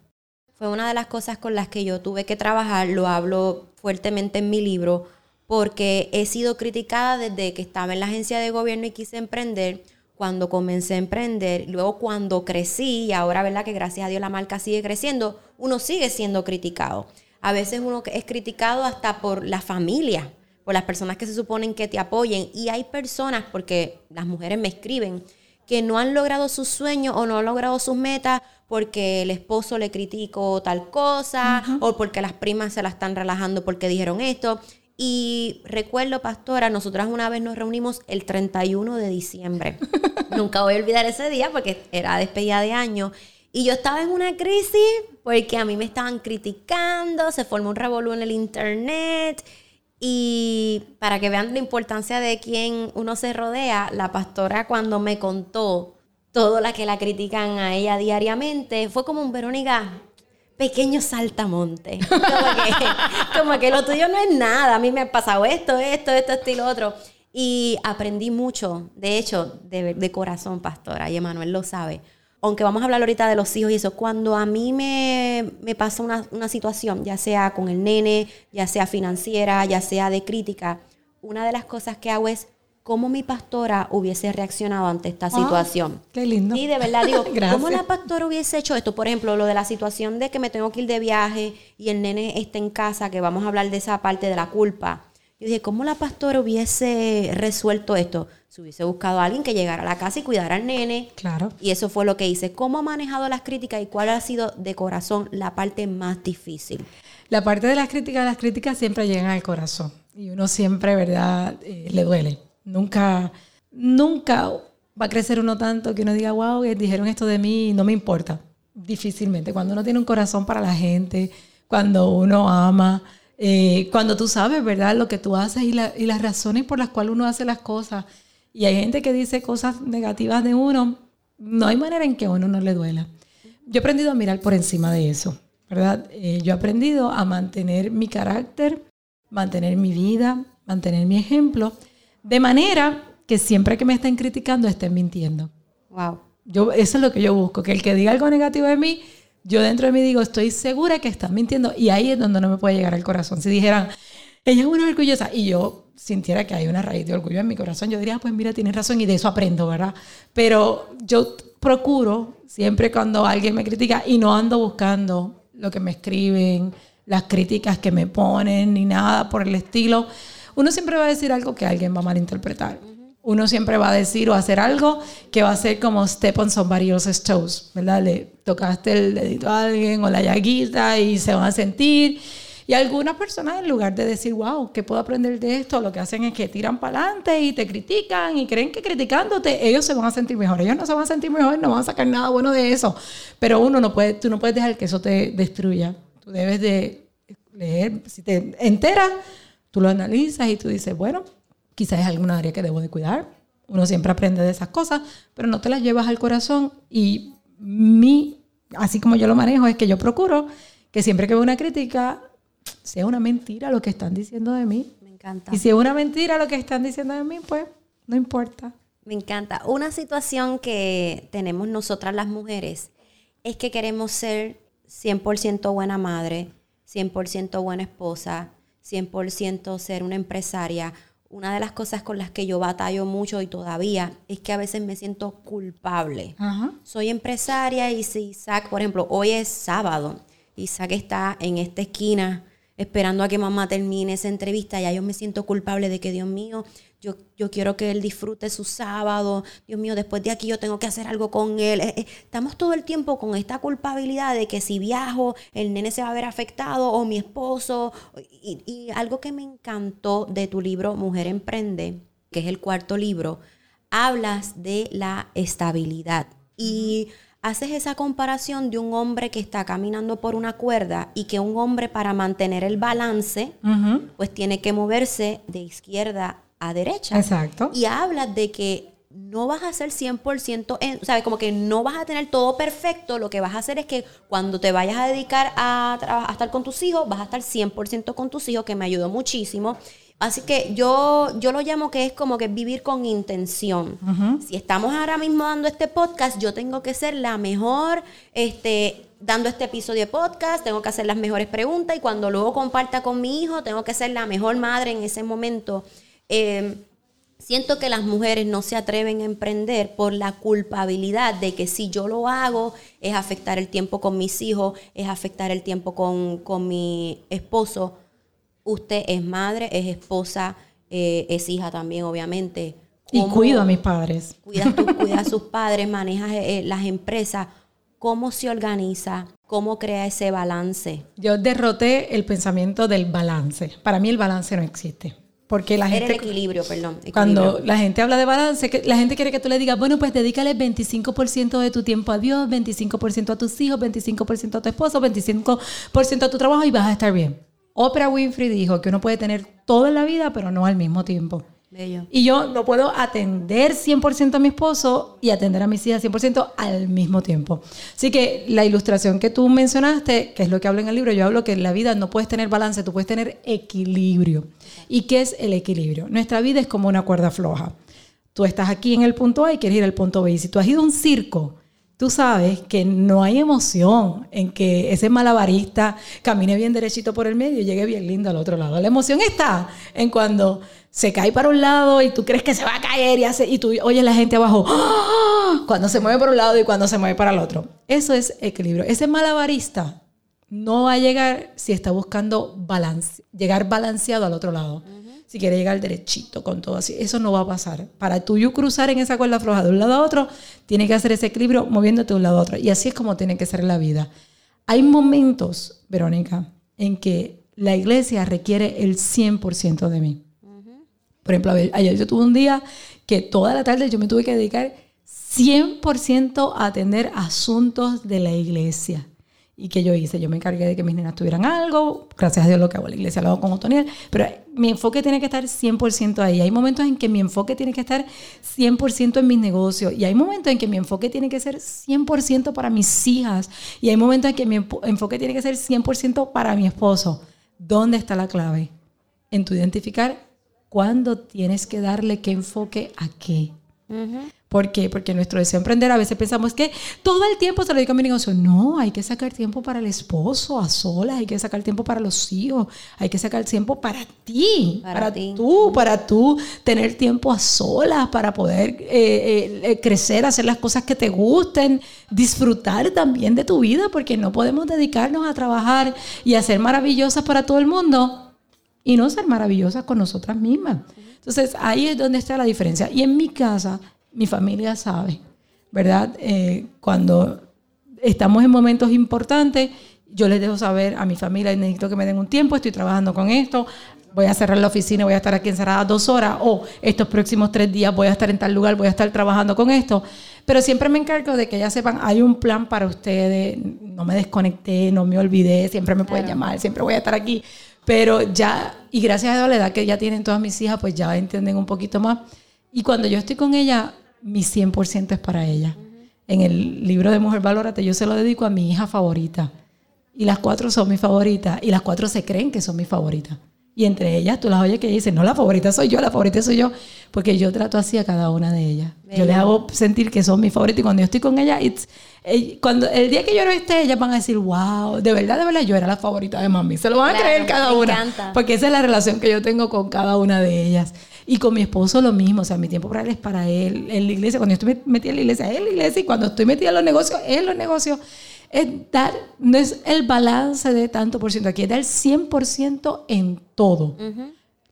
[SPEAKER 1] Fue una de las cosas con las que yo tuve que trabajar, lo hablo fuertemente en mi libro, porque he sido criticada desde que estaba en la agencia de gobierno y quise emprender, cuando comencé a emprender, luego cuando crecí, y ahora, ¿verdad? Que gracias a Dios la marca sigue creciendo, uno sigue siendo criticado. A veces uno es criticado hasta por la familia, por las personas que se suponen que te apoyen. Y hay personas, porque las mujeres me escriben, que no han logrado sus sueños o no han logrado sus metas porque el esposo le criticó tal cosa o porque las primas se la están relajando porque dijeron esto. Y recuerdo, pastora, nosotras una vez nos reunimos el 31 de diciembre. Nunca voy a olvidar ese día porque era despedida de año. Y yo estaba en una crisis porque a mí me estaban criticando, se formó un revolú en el internet Y para que vean la importancia de quién uno se rodea, la pastora cuando me contó todo la que la critican a ella diariamente, fue como un Verónica, pequeño saltamonte. Como que, como que lo tuyo no es nada. A mí me ha pasado esto, esto, esto, esto y lo otro. Y aprendí mucho, de hecho, de, de corazón, pastora, y Emanuel lo sabe. Aunque vamos a hablar ahorita de los hijos y eso, cuando a mí me, me pasa una, una situación, ya sea con el nene, ya sea financiera, ya sea de crítica, una de las cosas que hago es cómo mi pastora hubiese reaccionado ante esta
[SPEAKER 2] Ah,
[SPEAKER 1] situación.
[SPEAKER 2] qué lindo.
[SPEAKER 1] Y de verdad digo. ¿cómo la pastora hubiese hecho esto? Por ejemplo, lo de la situación de que me tengo que ir de viaje y el nene está en casa, que vamos a hablar de esa parte de la culpa. Yo dije, ¿cómo la pastora hubiese resuelto esto? Se hubiese buscado a alguien que llegara a la casa y cuidara al nene.
[SPEAKER 2] Claro.
[SPEAKER 1] Y eso fue lo que hice. ¿Cómo ha manejado las críticas y cuál ha sido de corazón la parte más difícil?
[SPEAKER 2] La parte de las críticas, las críticas siempre llegan al corazón. Y uno siempre, ¿verdad? Eh, le duele. Nunca, nunca va a crecer uno tanto que uno diga, wow, eh, dijeron esto de mí y no me importa. Difícilmente. Cuando uno tiene un corazón para la gente, cuando uno ama, eh, cuando tú sabes, ¿verdad? Lo que tú haces y, la- y las razones por las cuales uno hace las cosas. Y hay gente que dice cosas negativas de uno, no hay manera en que a uno no le duela. Yo he aprendido a mirar por encima de eso, ¿verdad? Eh, yo he aprendido a mantener mi carácter, mantener mi vida, mantener mi ejemplo, de manera que siempre que me estén criticando estén mintiendo.
[SPEAKER 1] Wow.
[SPEAKER 2] Yo, eso es lo que yo busco, que el que diga algo negativo de mí, yo dentro de mí digo, estoy segura que están mintiendo y ahí es donde no me puede llegar al corazón. Si dijeran, ella es una orgullosa y yo sintiera que hay una raíz de orgullo en mi corazón, yo diría, "Ah, pues mira, tienes razón y de eso aprendo, ¿verdad? Pero yo procuro siempre cuando alguien me critica y no ando buscando lo que me escriben, las críticas que me ponen ni nada por el estilo, uno siempre va a decir algo que alguien va a malinterpretar. Uno siempre va a decir o hacer algo que va a ser como step on somebody else's toes, ¿verdad? Le tocaste el dedito a alguien o la llaguita y se van a sentir. Y algunas personas, en lugar de decir, wow, ¿qué puedo aprender de esto? Lo que hacen es que tiran para adelante y te critican y creen que criticándote ellos se van a sentir mejor. Ellos no se van a sentir mejor, no van a sacar nada bueno de eso. Pero uno no puede, tú no puedes dejar que eso te destruya. Tú debes de leer, si te enteras, tú lo analizas y tú dices, bueno, quizás es alguna área que debo de cuidar. Uno siempre aprende de esas cosas, pero no te las llevas al corazón. Y mi, así como yo lo manejo, es que yo procuro que siempre que veo una crítica, sea una mentira lo que están diciendo de mí.
[SPEAKER 1] Me encanta.
[SPEAKER 2] Y si es una mentira lo que están diciendo de mí, pues no importa.
[SPEAKER 1] Me encanta. Una situación que tenemos nosotras las mujeres es que queremos ser 100% buena madre, 100% buena esposa, 100% ser una empresaria. Una de las cosas con las que yo batallo mucho y todavía es que a veces me siento culpable.
[SPEAKER 2] Ajá.
[SPEAKER 1] Soy empresaria y si Isaac, por ejemplo, hoy es sábado, Isaac está en esta esquina esperando a que mamá termine esa entrevista, ya yo me siento culpable de que, Dios mío, yo, yo quiero que él disfrute su sábado, Dios mío, después de aquí yo tengo que hacer algo con él. Eh, eh, Estamos todo el tiempo con esta culpabilidad de que si viajo, el nene se va a ver afectado o mi esposo. Y, y algo que me encantó de tu libro Mujer Emprende, que es el cuarto libro, hablas de la estabilidad y haces esa comparación de un hombre que está caminando por una cuerda y que un hombre para mantener el balance, pues tiene que moverse de izquierda a derecha.
[SPEAKER 2] Exacto.
[SPEAKER 1] Y hablas de que no vas a ser 100%, en, ¿sabes? Como que no vas a tener todo perfecto, lo que vas a hacer es que cuando te vayas a dedicar a, a estar con tus hijos, vas a estar 100% con tus hijos, que me ayudó muchísimo. Así que yo, yo lo llamo que es como que vivir con intención. Si estamos ahora mismo dando este podcast, yo tengo que ser la mejor, este, dando este episodio de podcast, tengo que hacer las mejores preguntas y cuando luego comparta con mi hijo, tengo que ser la mejor madre en ese momento. Eh, Siento que las mujeres no se atreven a emprender por la culpabilidad de que si yo lo hago es afectar el tiempo con mis hijos, es afectar el tiempo con, con mi esposo. Usted es madre, es esposa, eh, es hija también, obviamente.
[SPEAKER 2] Y
[SPEAKER 1] ¿Cómo
[SPEAKER 2] cuido a mis padres.
[SPEAKER 1] Cuidas, tú, cuidas a sus padres, manejas eh, las empresas. ¿Cómo se organiza? ¿Cómo crea ese balance?
[SPEAKER 2] Yo derroté el pensamiento del balance. Para mí el balance no existe. Porque la
[SPEAKER 1] Era el
[SPEAKER 2] gente...
[SPEAKER 1] equilibrio, perdón.
[SPEAKER 2] Cuando la gente habla de balance, que la gente quiere que tú le digas, bueno, pues dedícale 25% de tu tiempo a Dios, 25% a tus hijos, 25% a tu esposo, 25% a tu trabajo y vas a estar bien. Oprah Winfrey dijo que uno puede tener todo en la vida, pero no al mismo tiempo.
[SPEAKER 1] Bello.
[SPEAKER 2] Y yo no puedo atender 100% a mi esposo y atender a mis hijas 100% al mismo tiempo. Así que la ilustración que tú mencionaste, que es lo que hablo en el libro, yo hablo que en la vida no puedes tener balance, tú puedes tener equilibrio. ¿Y qué es el equilibrio? Nuestra vida es como una cuerda floja. Tú estás aquí en el punto A y quieres ir al punto B. Y si tú has ido a un circo, tú sabes que no hay emoción en que ese malabarista camine bien derechito por el medio y llegue bien lindo al otro lado. La emoción está en cuando se cae para un lado y tú crees que se va a caer y, hace, y tú oyes la gente abajo ¡ah! cuando se mueve por un lado y cuando se mueve para el otro. Eso es equilibrio. Ese malabarista no va a llegar si está buscando balance, llegar balanceado al otro lado. Si quiere llegar derechito con todo así, eso no va a pasar. Para tú cruzar en esa cuerda floja de un lado a otro, tiene que hacer ese equilibrio moviéndote de un lado a otro. Y así es como tiene que ser la vida. Hay momentos, Verónica, en que la iglesia requiere el 100% de mí. Por ejemplo, ayer yo tuve un día que toda la tarde yo me tuve que dedicar 100% a atender asuntos de la iglesia. ¿Y que yo hice? Yo me encargué de que mis nenas tuvieran algo. Gracias a Dios lo que hago la iglesia lo hago con Otoniel. Pero mi enfoque tiene que estar 100% ahí. Hay momentos en que mi enfoque tiene que estar 100% en mis negocios. Y hay momentos en que mi enfoque tiene que ser 100% para mis hijas. Y hay momentos en que mi enfoque tiene que ser 100% para mi esposo. ¿Dónde está la clave? En tu identificar cuándo tienes que darle qué enfoque a qué. ¿Por qué? Porque nuestro deseo emprender a veces pensamos que todo el tiempo se lo dedica a mi negocio. No, hay que sacar tiempo para el esposo, a solas, hay que sacar tiempo para los hijos, hay que sacar tiempo para ti, para, tú, para tú tener tiempo a solas, para poder eh, eh, eh, crecer, hacer las cosas que te gusten, disfrutar también de tu vida, porque no podemos dedicarnos a trabajar y a ser maravillosas para todo el mundo y no ser maravillosas con nosotras mismas. Entonces ahí es donde está la diferencia. Y en mi casa, mi familia sabe, ¿verdad? Eh, cuando estamos en momentos importantes, yo les dejo saber a mi familia, necesito que me den un tiempo, estoy trabajando con esto, voy a cerrar la oficina, voy a estar aquí encerrada dos horas, o estos próximos tres días voy a estar en tal lugar, voy a estar trabajando con esto. Pero siempre me encargo de que ya sepan, hay un plan para ustedes, no me desconecté, no me olvidé, siempre me pueden llamar, siempre voy a estar aquí. Pero ya, y gracias a la edad que ya tienen todas mis hijas, pues ya entienden un poquito más. Y cuando yo estoy con ella, mi 100% es para ella. En el libro de Mujer Valórate yo se lo dedico a mi hija favorita. Y las cuatro son mis favoritas. Y las cuatro se creen que son mis favoritas. Y entre ellas tú las oyes que dicen, no, la favorita soy yo, la favorita soy yo, porque yo trato así a cada una de ellas. Yo les hago sentir que son mis favoritas y cuando yo estoy con ella, cuando el día que yo no esté, ellas van a decir, wow, de verdad, de verdad, yo era la favorita de mami. Se lo van a creer cada una. Porque esa es la relación que yo tengo con cada una de ellas. Y con mi esposo lo mismo, o sea, mi tiempo para él es para él. En la iglesia, cuando yo estoy metida en la iglesia, es la iglesia. Y cuando estoy metida en los negocios, es los negocios es dar, no es el balance de tanto por ciento, aquí es dar 100% en todo.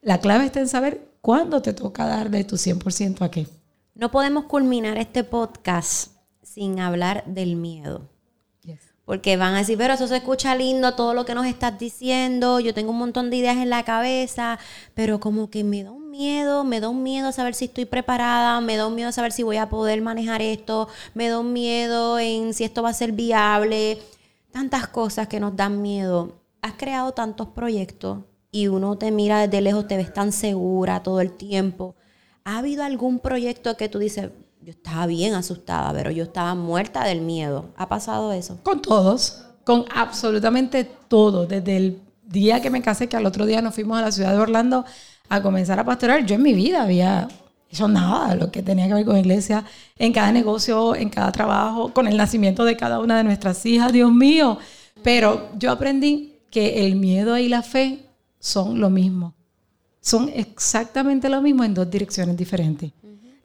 [SPEAKER 2] La clave está en saber cuándo te toca dar de tu 100% a qué.
[SPEAKER 1] No podemos culminar este podcast sin hablar del miedo. Porque van a decir, pero eso se escucha lindo, todo lo que nos estás diciendo, yo tengo un montón de ideas en la cabeza, pero como que me da un miedo, me da un miedo a saber si estoy preparada, me da un miedo a saber si voy a poder manejar esto, me da un miedo en si esto va a ser viable, tantas cosas que nos dan miedo. Has creado tantos proyectos y uno te mira desde lejos, te ves tan segura todo el tiempo. ¿Ha habido algún proyecto que tú dices, yo estaba bien asustada, pero yo estaba muerta del miedo. ¿Ha pasado eso?
[SPEAKER 2] Con todos, con absolutamente todo. Desde el día que me casé, que al otro día nos fuimos a la ciudad de Orlando a comenzar a pastorear, yo en mi vida había hecho nada, lo que tenía que ver con iglesia, en cada negocio, en cada trabajo, con el nacimiento de cada una de nuestras hijas, Dios mío. Pero yo aprendí que el miedo y la fe son lo mismo. Son exactamente lo mismo en dos direcciones diferentes.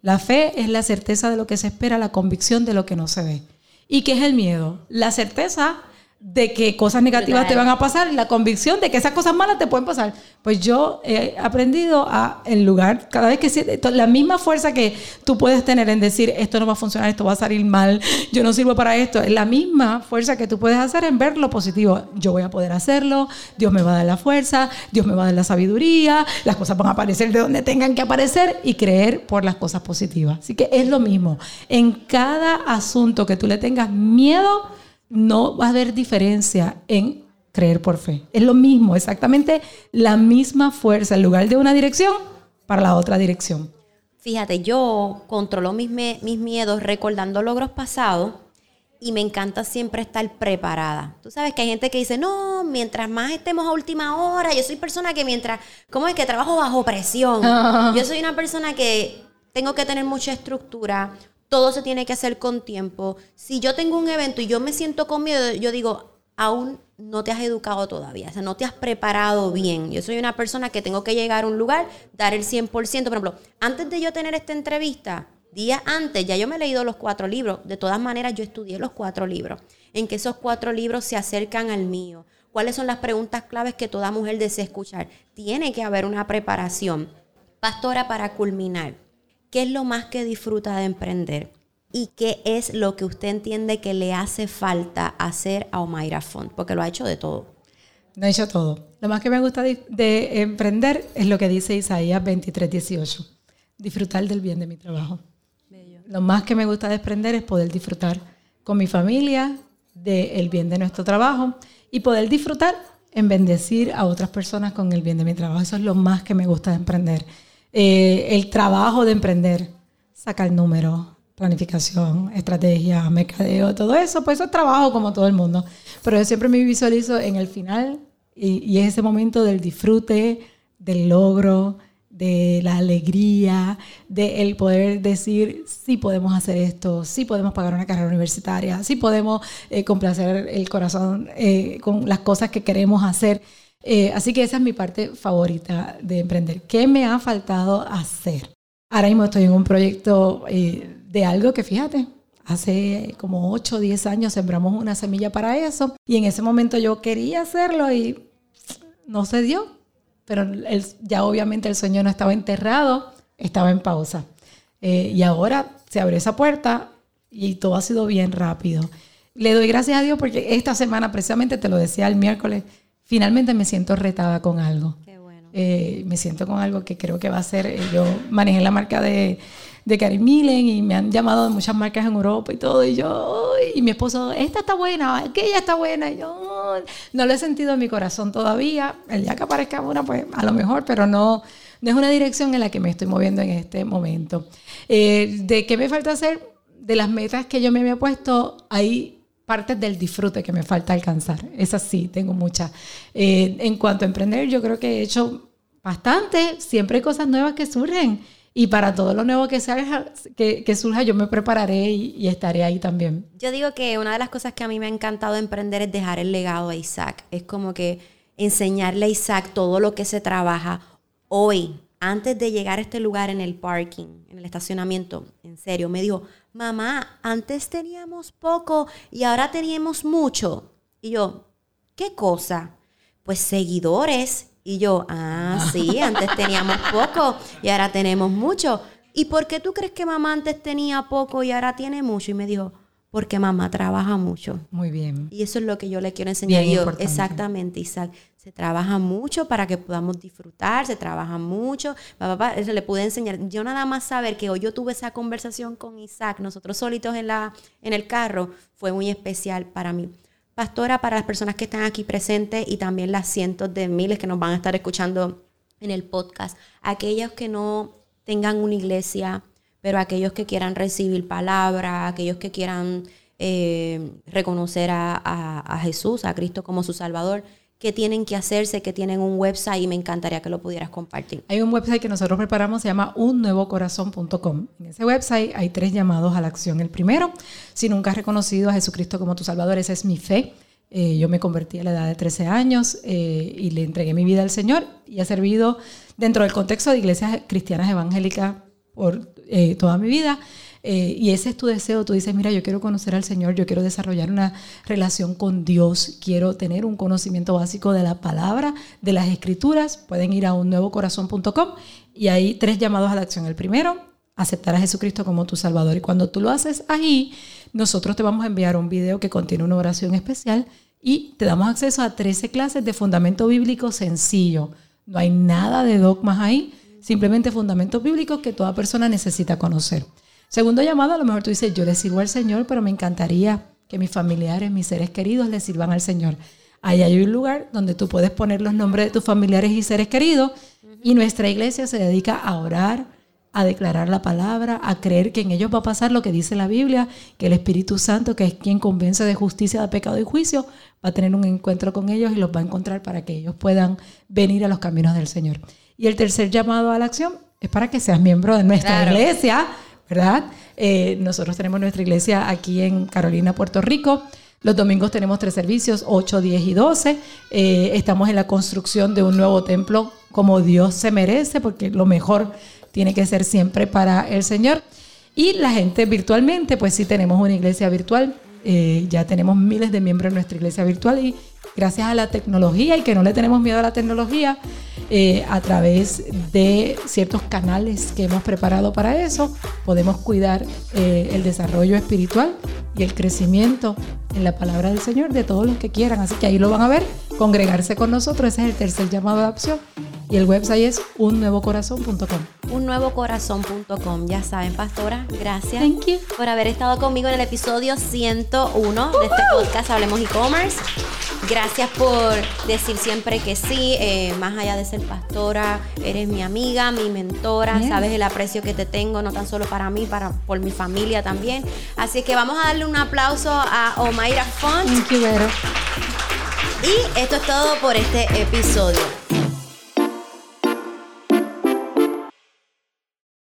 [SPEAKER 2] La fe es la certeza de lo que se espera, la convicción de lo que no se ve. ¿Y qué es el miedo? La certeza de que cosas negativas te van a pasar y la convicción de que esas cosas malas te pueden pasar. Pues yo he aprendido a, en lugar, cada vez que la misma fuerza que tú puedes tener en decir esto no va a funcionar, esto va a salir mal, yo no sirvo para esto, es la misma fuerza que tú puedes hacer en ver lo positivo. Yo voy a poder hacerlo, Dios me va a dar la fuerza, Dios me va a dar la sabiduría, las cosas van a aparecer de donde tengan que aparecer y creer por las cosas positivas. Así que es lo mismo. En cada asunto que tú le tengas miedo, no va a haber diferencia en creer por fe. Es lo mismo, exactamente la misma fuerza, en lugar de una dirección, para la otra dirección.
[SPEAKER 1] Fíjate, yo controlo mis, mis miedos recordando logros pasados y me encanta siempre estar preparada. Tú sabes que hay gente que dice, no, mientras más estemos a última hora, yo soy persona que mientras, ¿cómo es que trabajo bajo presión? Yo soy una persona que tengo que tener mucha estructura, todo se tiene que hacer con tiempo. Si yo tengo un evento y yo me siento con miedo, yo digo, aún no te has educado todavía, o sea, no te has preparado bien. Yo soy una persona que tengo que llegar a un lugar, dar el 100%. Por ejemplo, antes de yo tener esta entrevista, días antes, ya yo me he leído los cuatro libros. De todas maneras, yo estudié los cuatro libros. En que esos cuatro libros se acercan al mío. ¿Cuáles son las preguntas claves que toda mujer desea escuchar? Tiene que haber una preparación. Pastora, para culminar, ¿qué es lo más que disfruta de emprender? ¿Y qué es lo que usted entiende que le hace falta hacer a Omaira Font? Porque lo ha hecho de todo.
[SPEAKER 2] Lo ha hecho todo. Lo más que me gusta de, emprender es lo que dice Isaías 23, 18. Disfrutar del bien de mi trabajo. Lo más que me gusta desprender es poder disfrutar con mi familia del bien de nuestro trabajo y poder disfrutar en bendecir a otras personas con el bien de mi trabajo. Eso es lo más que me gusta de emprender. Eh, el trabajo de emprender, sacar números, planificación, estrategia, mercadeo, todo eso, pues eso es trabajo como todo el mundo. Pero yo siempre me visualizo en el final y, y es ese momento del disfrute, del logro, de la alegría, de el poder decir, sí podemos hacer esto, sí podemos pagar una carrera universitaria, sí podemos eh, complacer el corazón eh, con las cosas que queremos hacer. Eh, así que esa es mi parte favorita de emprender. ¿Qué me ha faltado hacer? Ahora mismo estoy en un proyecto de algo que fíjate, hace como 8 o 10 años sembramos una semilla para eso y en ese momento yo quería hacerlo y no se dio pero ya obviamente el sueño no estaba enterrado, estaba en pausa. Eh, y ahora se abre esa puerta y todo ha sido bien rápido. Le doy gracias a Dios porque esta semana, precisamente te lo decía el miércoles, finalmente me siento retada con algo. Qué bueno. Eh, me siento con algo que creo que va a ser, eh, yo manejé la marca de, de Karim Milen y me han llamado de muchas marcas en Europa y todo. Y yo, y mi esposo, esta está buena, aquella está buena. Y yo, no lo he sentido en mi corazón todavía. El día que aparezca una, pues a lo mejor, pero no, no es una dirección en la que me estoy moviendo en este momento. Eh, ¿De qué me falta hacer? De las metas que yo me había puesto, hay partes del disfrute que me falta alcanzar. Esas sí, tengo muchas. Eh, en cuanto a emprender, yo creo que he hecho bastante. Siempre hay cosas nuevas que surgen. Y para todo lo nuevo que, salga, que, surja, yo me prepararé y, estaré ahí también.
[SPEAKER 1] Yo digo que una de las cosas que a mí me ha encantado emprender es dejar el legado a Isaac. Es como que enseñarle a Isaac todo lo que se trabaja hoy, antes de llegar a este lugar en el parking, en el estacionamiento. En serio, me dijo, mamá, antes teníamos poco y ahora teníamos mucho. Y yo, ¿qué cosa? Pues seguidores y yo, ah, sí, antes teníamos poco y ahora tenemos mucho. ¿Y por qué tú crees que mamá antes tenía poco y ahora tiene mucho? Y me dijo, porque mamá trabaja mucho.
[SPEAKER 2] Muy bien.
[SPEAKER 1] Y eso es lo que yo le quiero enseñar. yo, exactamente, Isaac. Se trabaja mucho para que podamos disfrutar, se trabaja mucho. Papá, eso le pude enseñar. Yo nada más saber que hoy yo tuve esa conversación con Isaac, nosotros solitos en, la, en el carro, fue muy especial para mí. Pastora, para las personas que están aquí presentes y también las cientos de miles que nos van a estar escuchando en el podcast, aquellos que no tengan una iglesia, pero aquellos que quieran recibir palabra, aquellos que quieran eh, reconocer a Jesús, a Cristo como su Salvador, qué tienen que hacerse, que tienen un website y me encantaría que lo pudieras compartir.
[SPEAKER 2] Hay un website que nosotros preparamos, se llama unnuevocorazón.com. En ese website hay tres llamados a la acción. El primero, si nunca has reconocido a Jesucristo como tu Salvador, esa es mi fe. Eh, yo me convertí a la edad de 13 años eh, y le entregué mi vida al Señor y he servido dentro del contexto de iglesias cristianas evangélicas por eh, toda mi vida. Eh, y ese es tu deseo, tú dices, mira, yo quiero conocer al Señor, yo quiero desarrollar una relación con Dios, quiero tener un conocimiento básico de la palabra, de las escrituras, pueden ir a un unnuevocorazón.com y hay tres llamados a la acción. El primero, aceptar a Jesucristo como tu Salvador. Y cuando tú lo haces ahí, nosotros te vamos a enviar un video que contiene una oración especial y te damos acceso a 13 clases de fundamento bíblico sencillo. No hay nada de dogmas ahí, simplemente fundamentos bíblicos que toda persona necesita conocer. Segundo llamado, a lo mejor tú dices, yo le sirvo al Señor, pero me encantaría que mis familiares, mis seres queridos le sirvan al Señor. Ahí hay un lugar donde tú puedes poner los nombres de tus familiares y seres queridos y nuestra iglesia se dedica a orar, a declarar la palabra, a creer que en ellos va a pasar lo que dice la Biblia, que el Espíritu Santo, que es quien convence de justicia, de pecado y juicio, va a tener un encuentro con ellos y los va a encontrar para que ellos puedan venir a los caminos del Señor. Y el tercer llamado a la acción es para que seas miembro de nuestra iglesia, ¿verdad? Eh, nosotros tenemos nuestra iglesia aquí en Carolina, Puerto Rico. Los domingos tenemos tres servicios, 8, 10 y 12. Eh, estamos en la construcción de un nuevo templo como Dios se merece, porque lo mejor tiene que ser siempre para el Señor. Y la gente virtualmente, pues sí tenemos una iglesia virtual. Eh, ya tenemos miles de miembros en nuestra iglesia virtual y gracias a la tecnología y que no le tenemos miedo a la tecnología, eh, a través de ciertos canales que hemos preparado para eso, podemos cuidar eh, el desarrollo espiritual y el crecimiento en la palabra del Señor de todos los que quieran. Así que ahí lo van a ver, congregarse con nosotros, ese es el tercer llamado de opción. Y el website es unnuevocorazón.com.
[SPEAKER 1] Unnuevocorazón.com. Ya saben, pastora, gracias por haber estado conmigo en el episodio 101 de este podcast Hablemos e-commerce. Gracias por decir siempre que sí, eh, más allá de ser pastora, eres mi amiga, mi mentora, sabes el aprecio que te tengo, no tan solo para mí, para por mi familia también. Así que vamos a darle un aplauso a Omaira Font.
[SPEAKER 2] Thank you,
[SPEAKER 1] Y esto es todo por este episodio.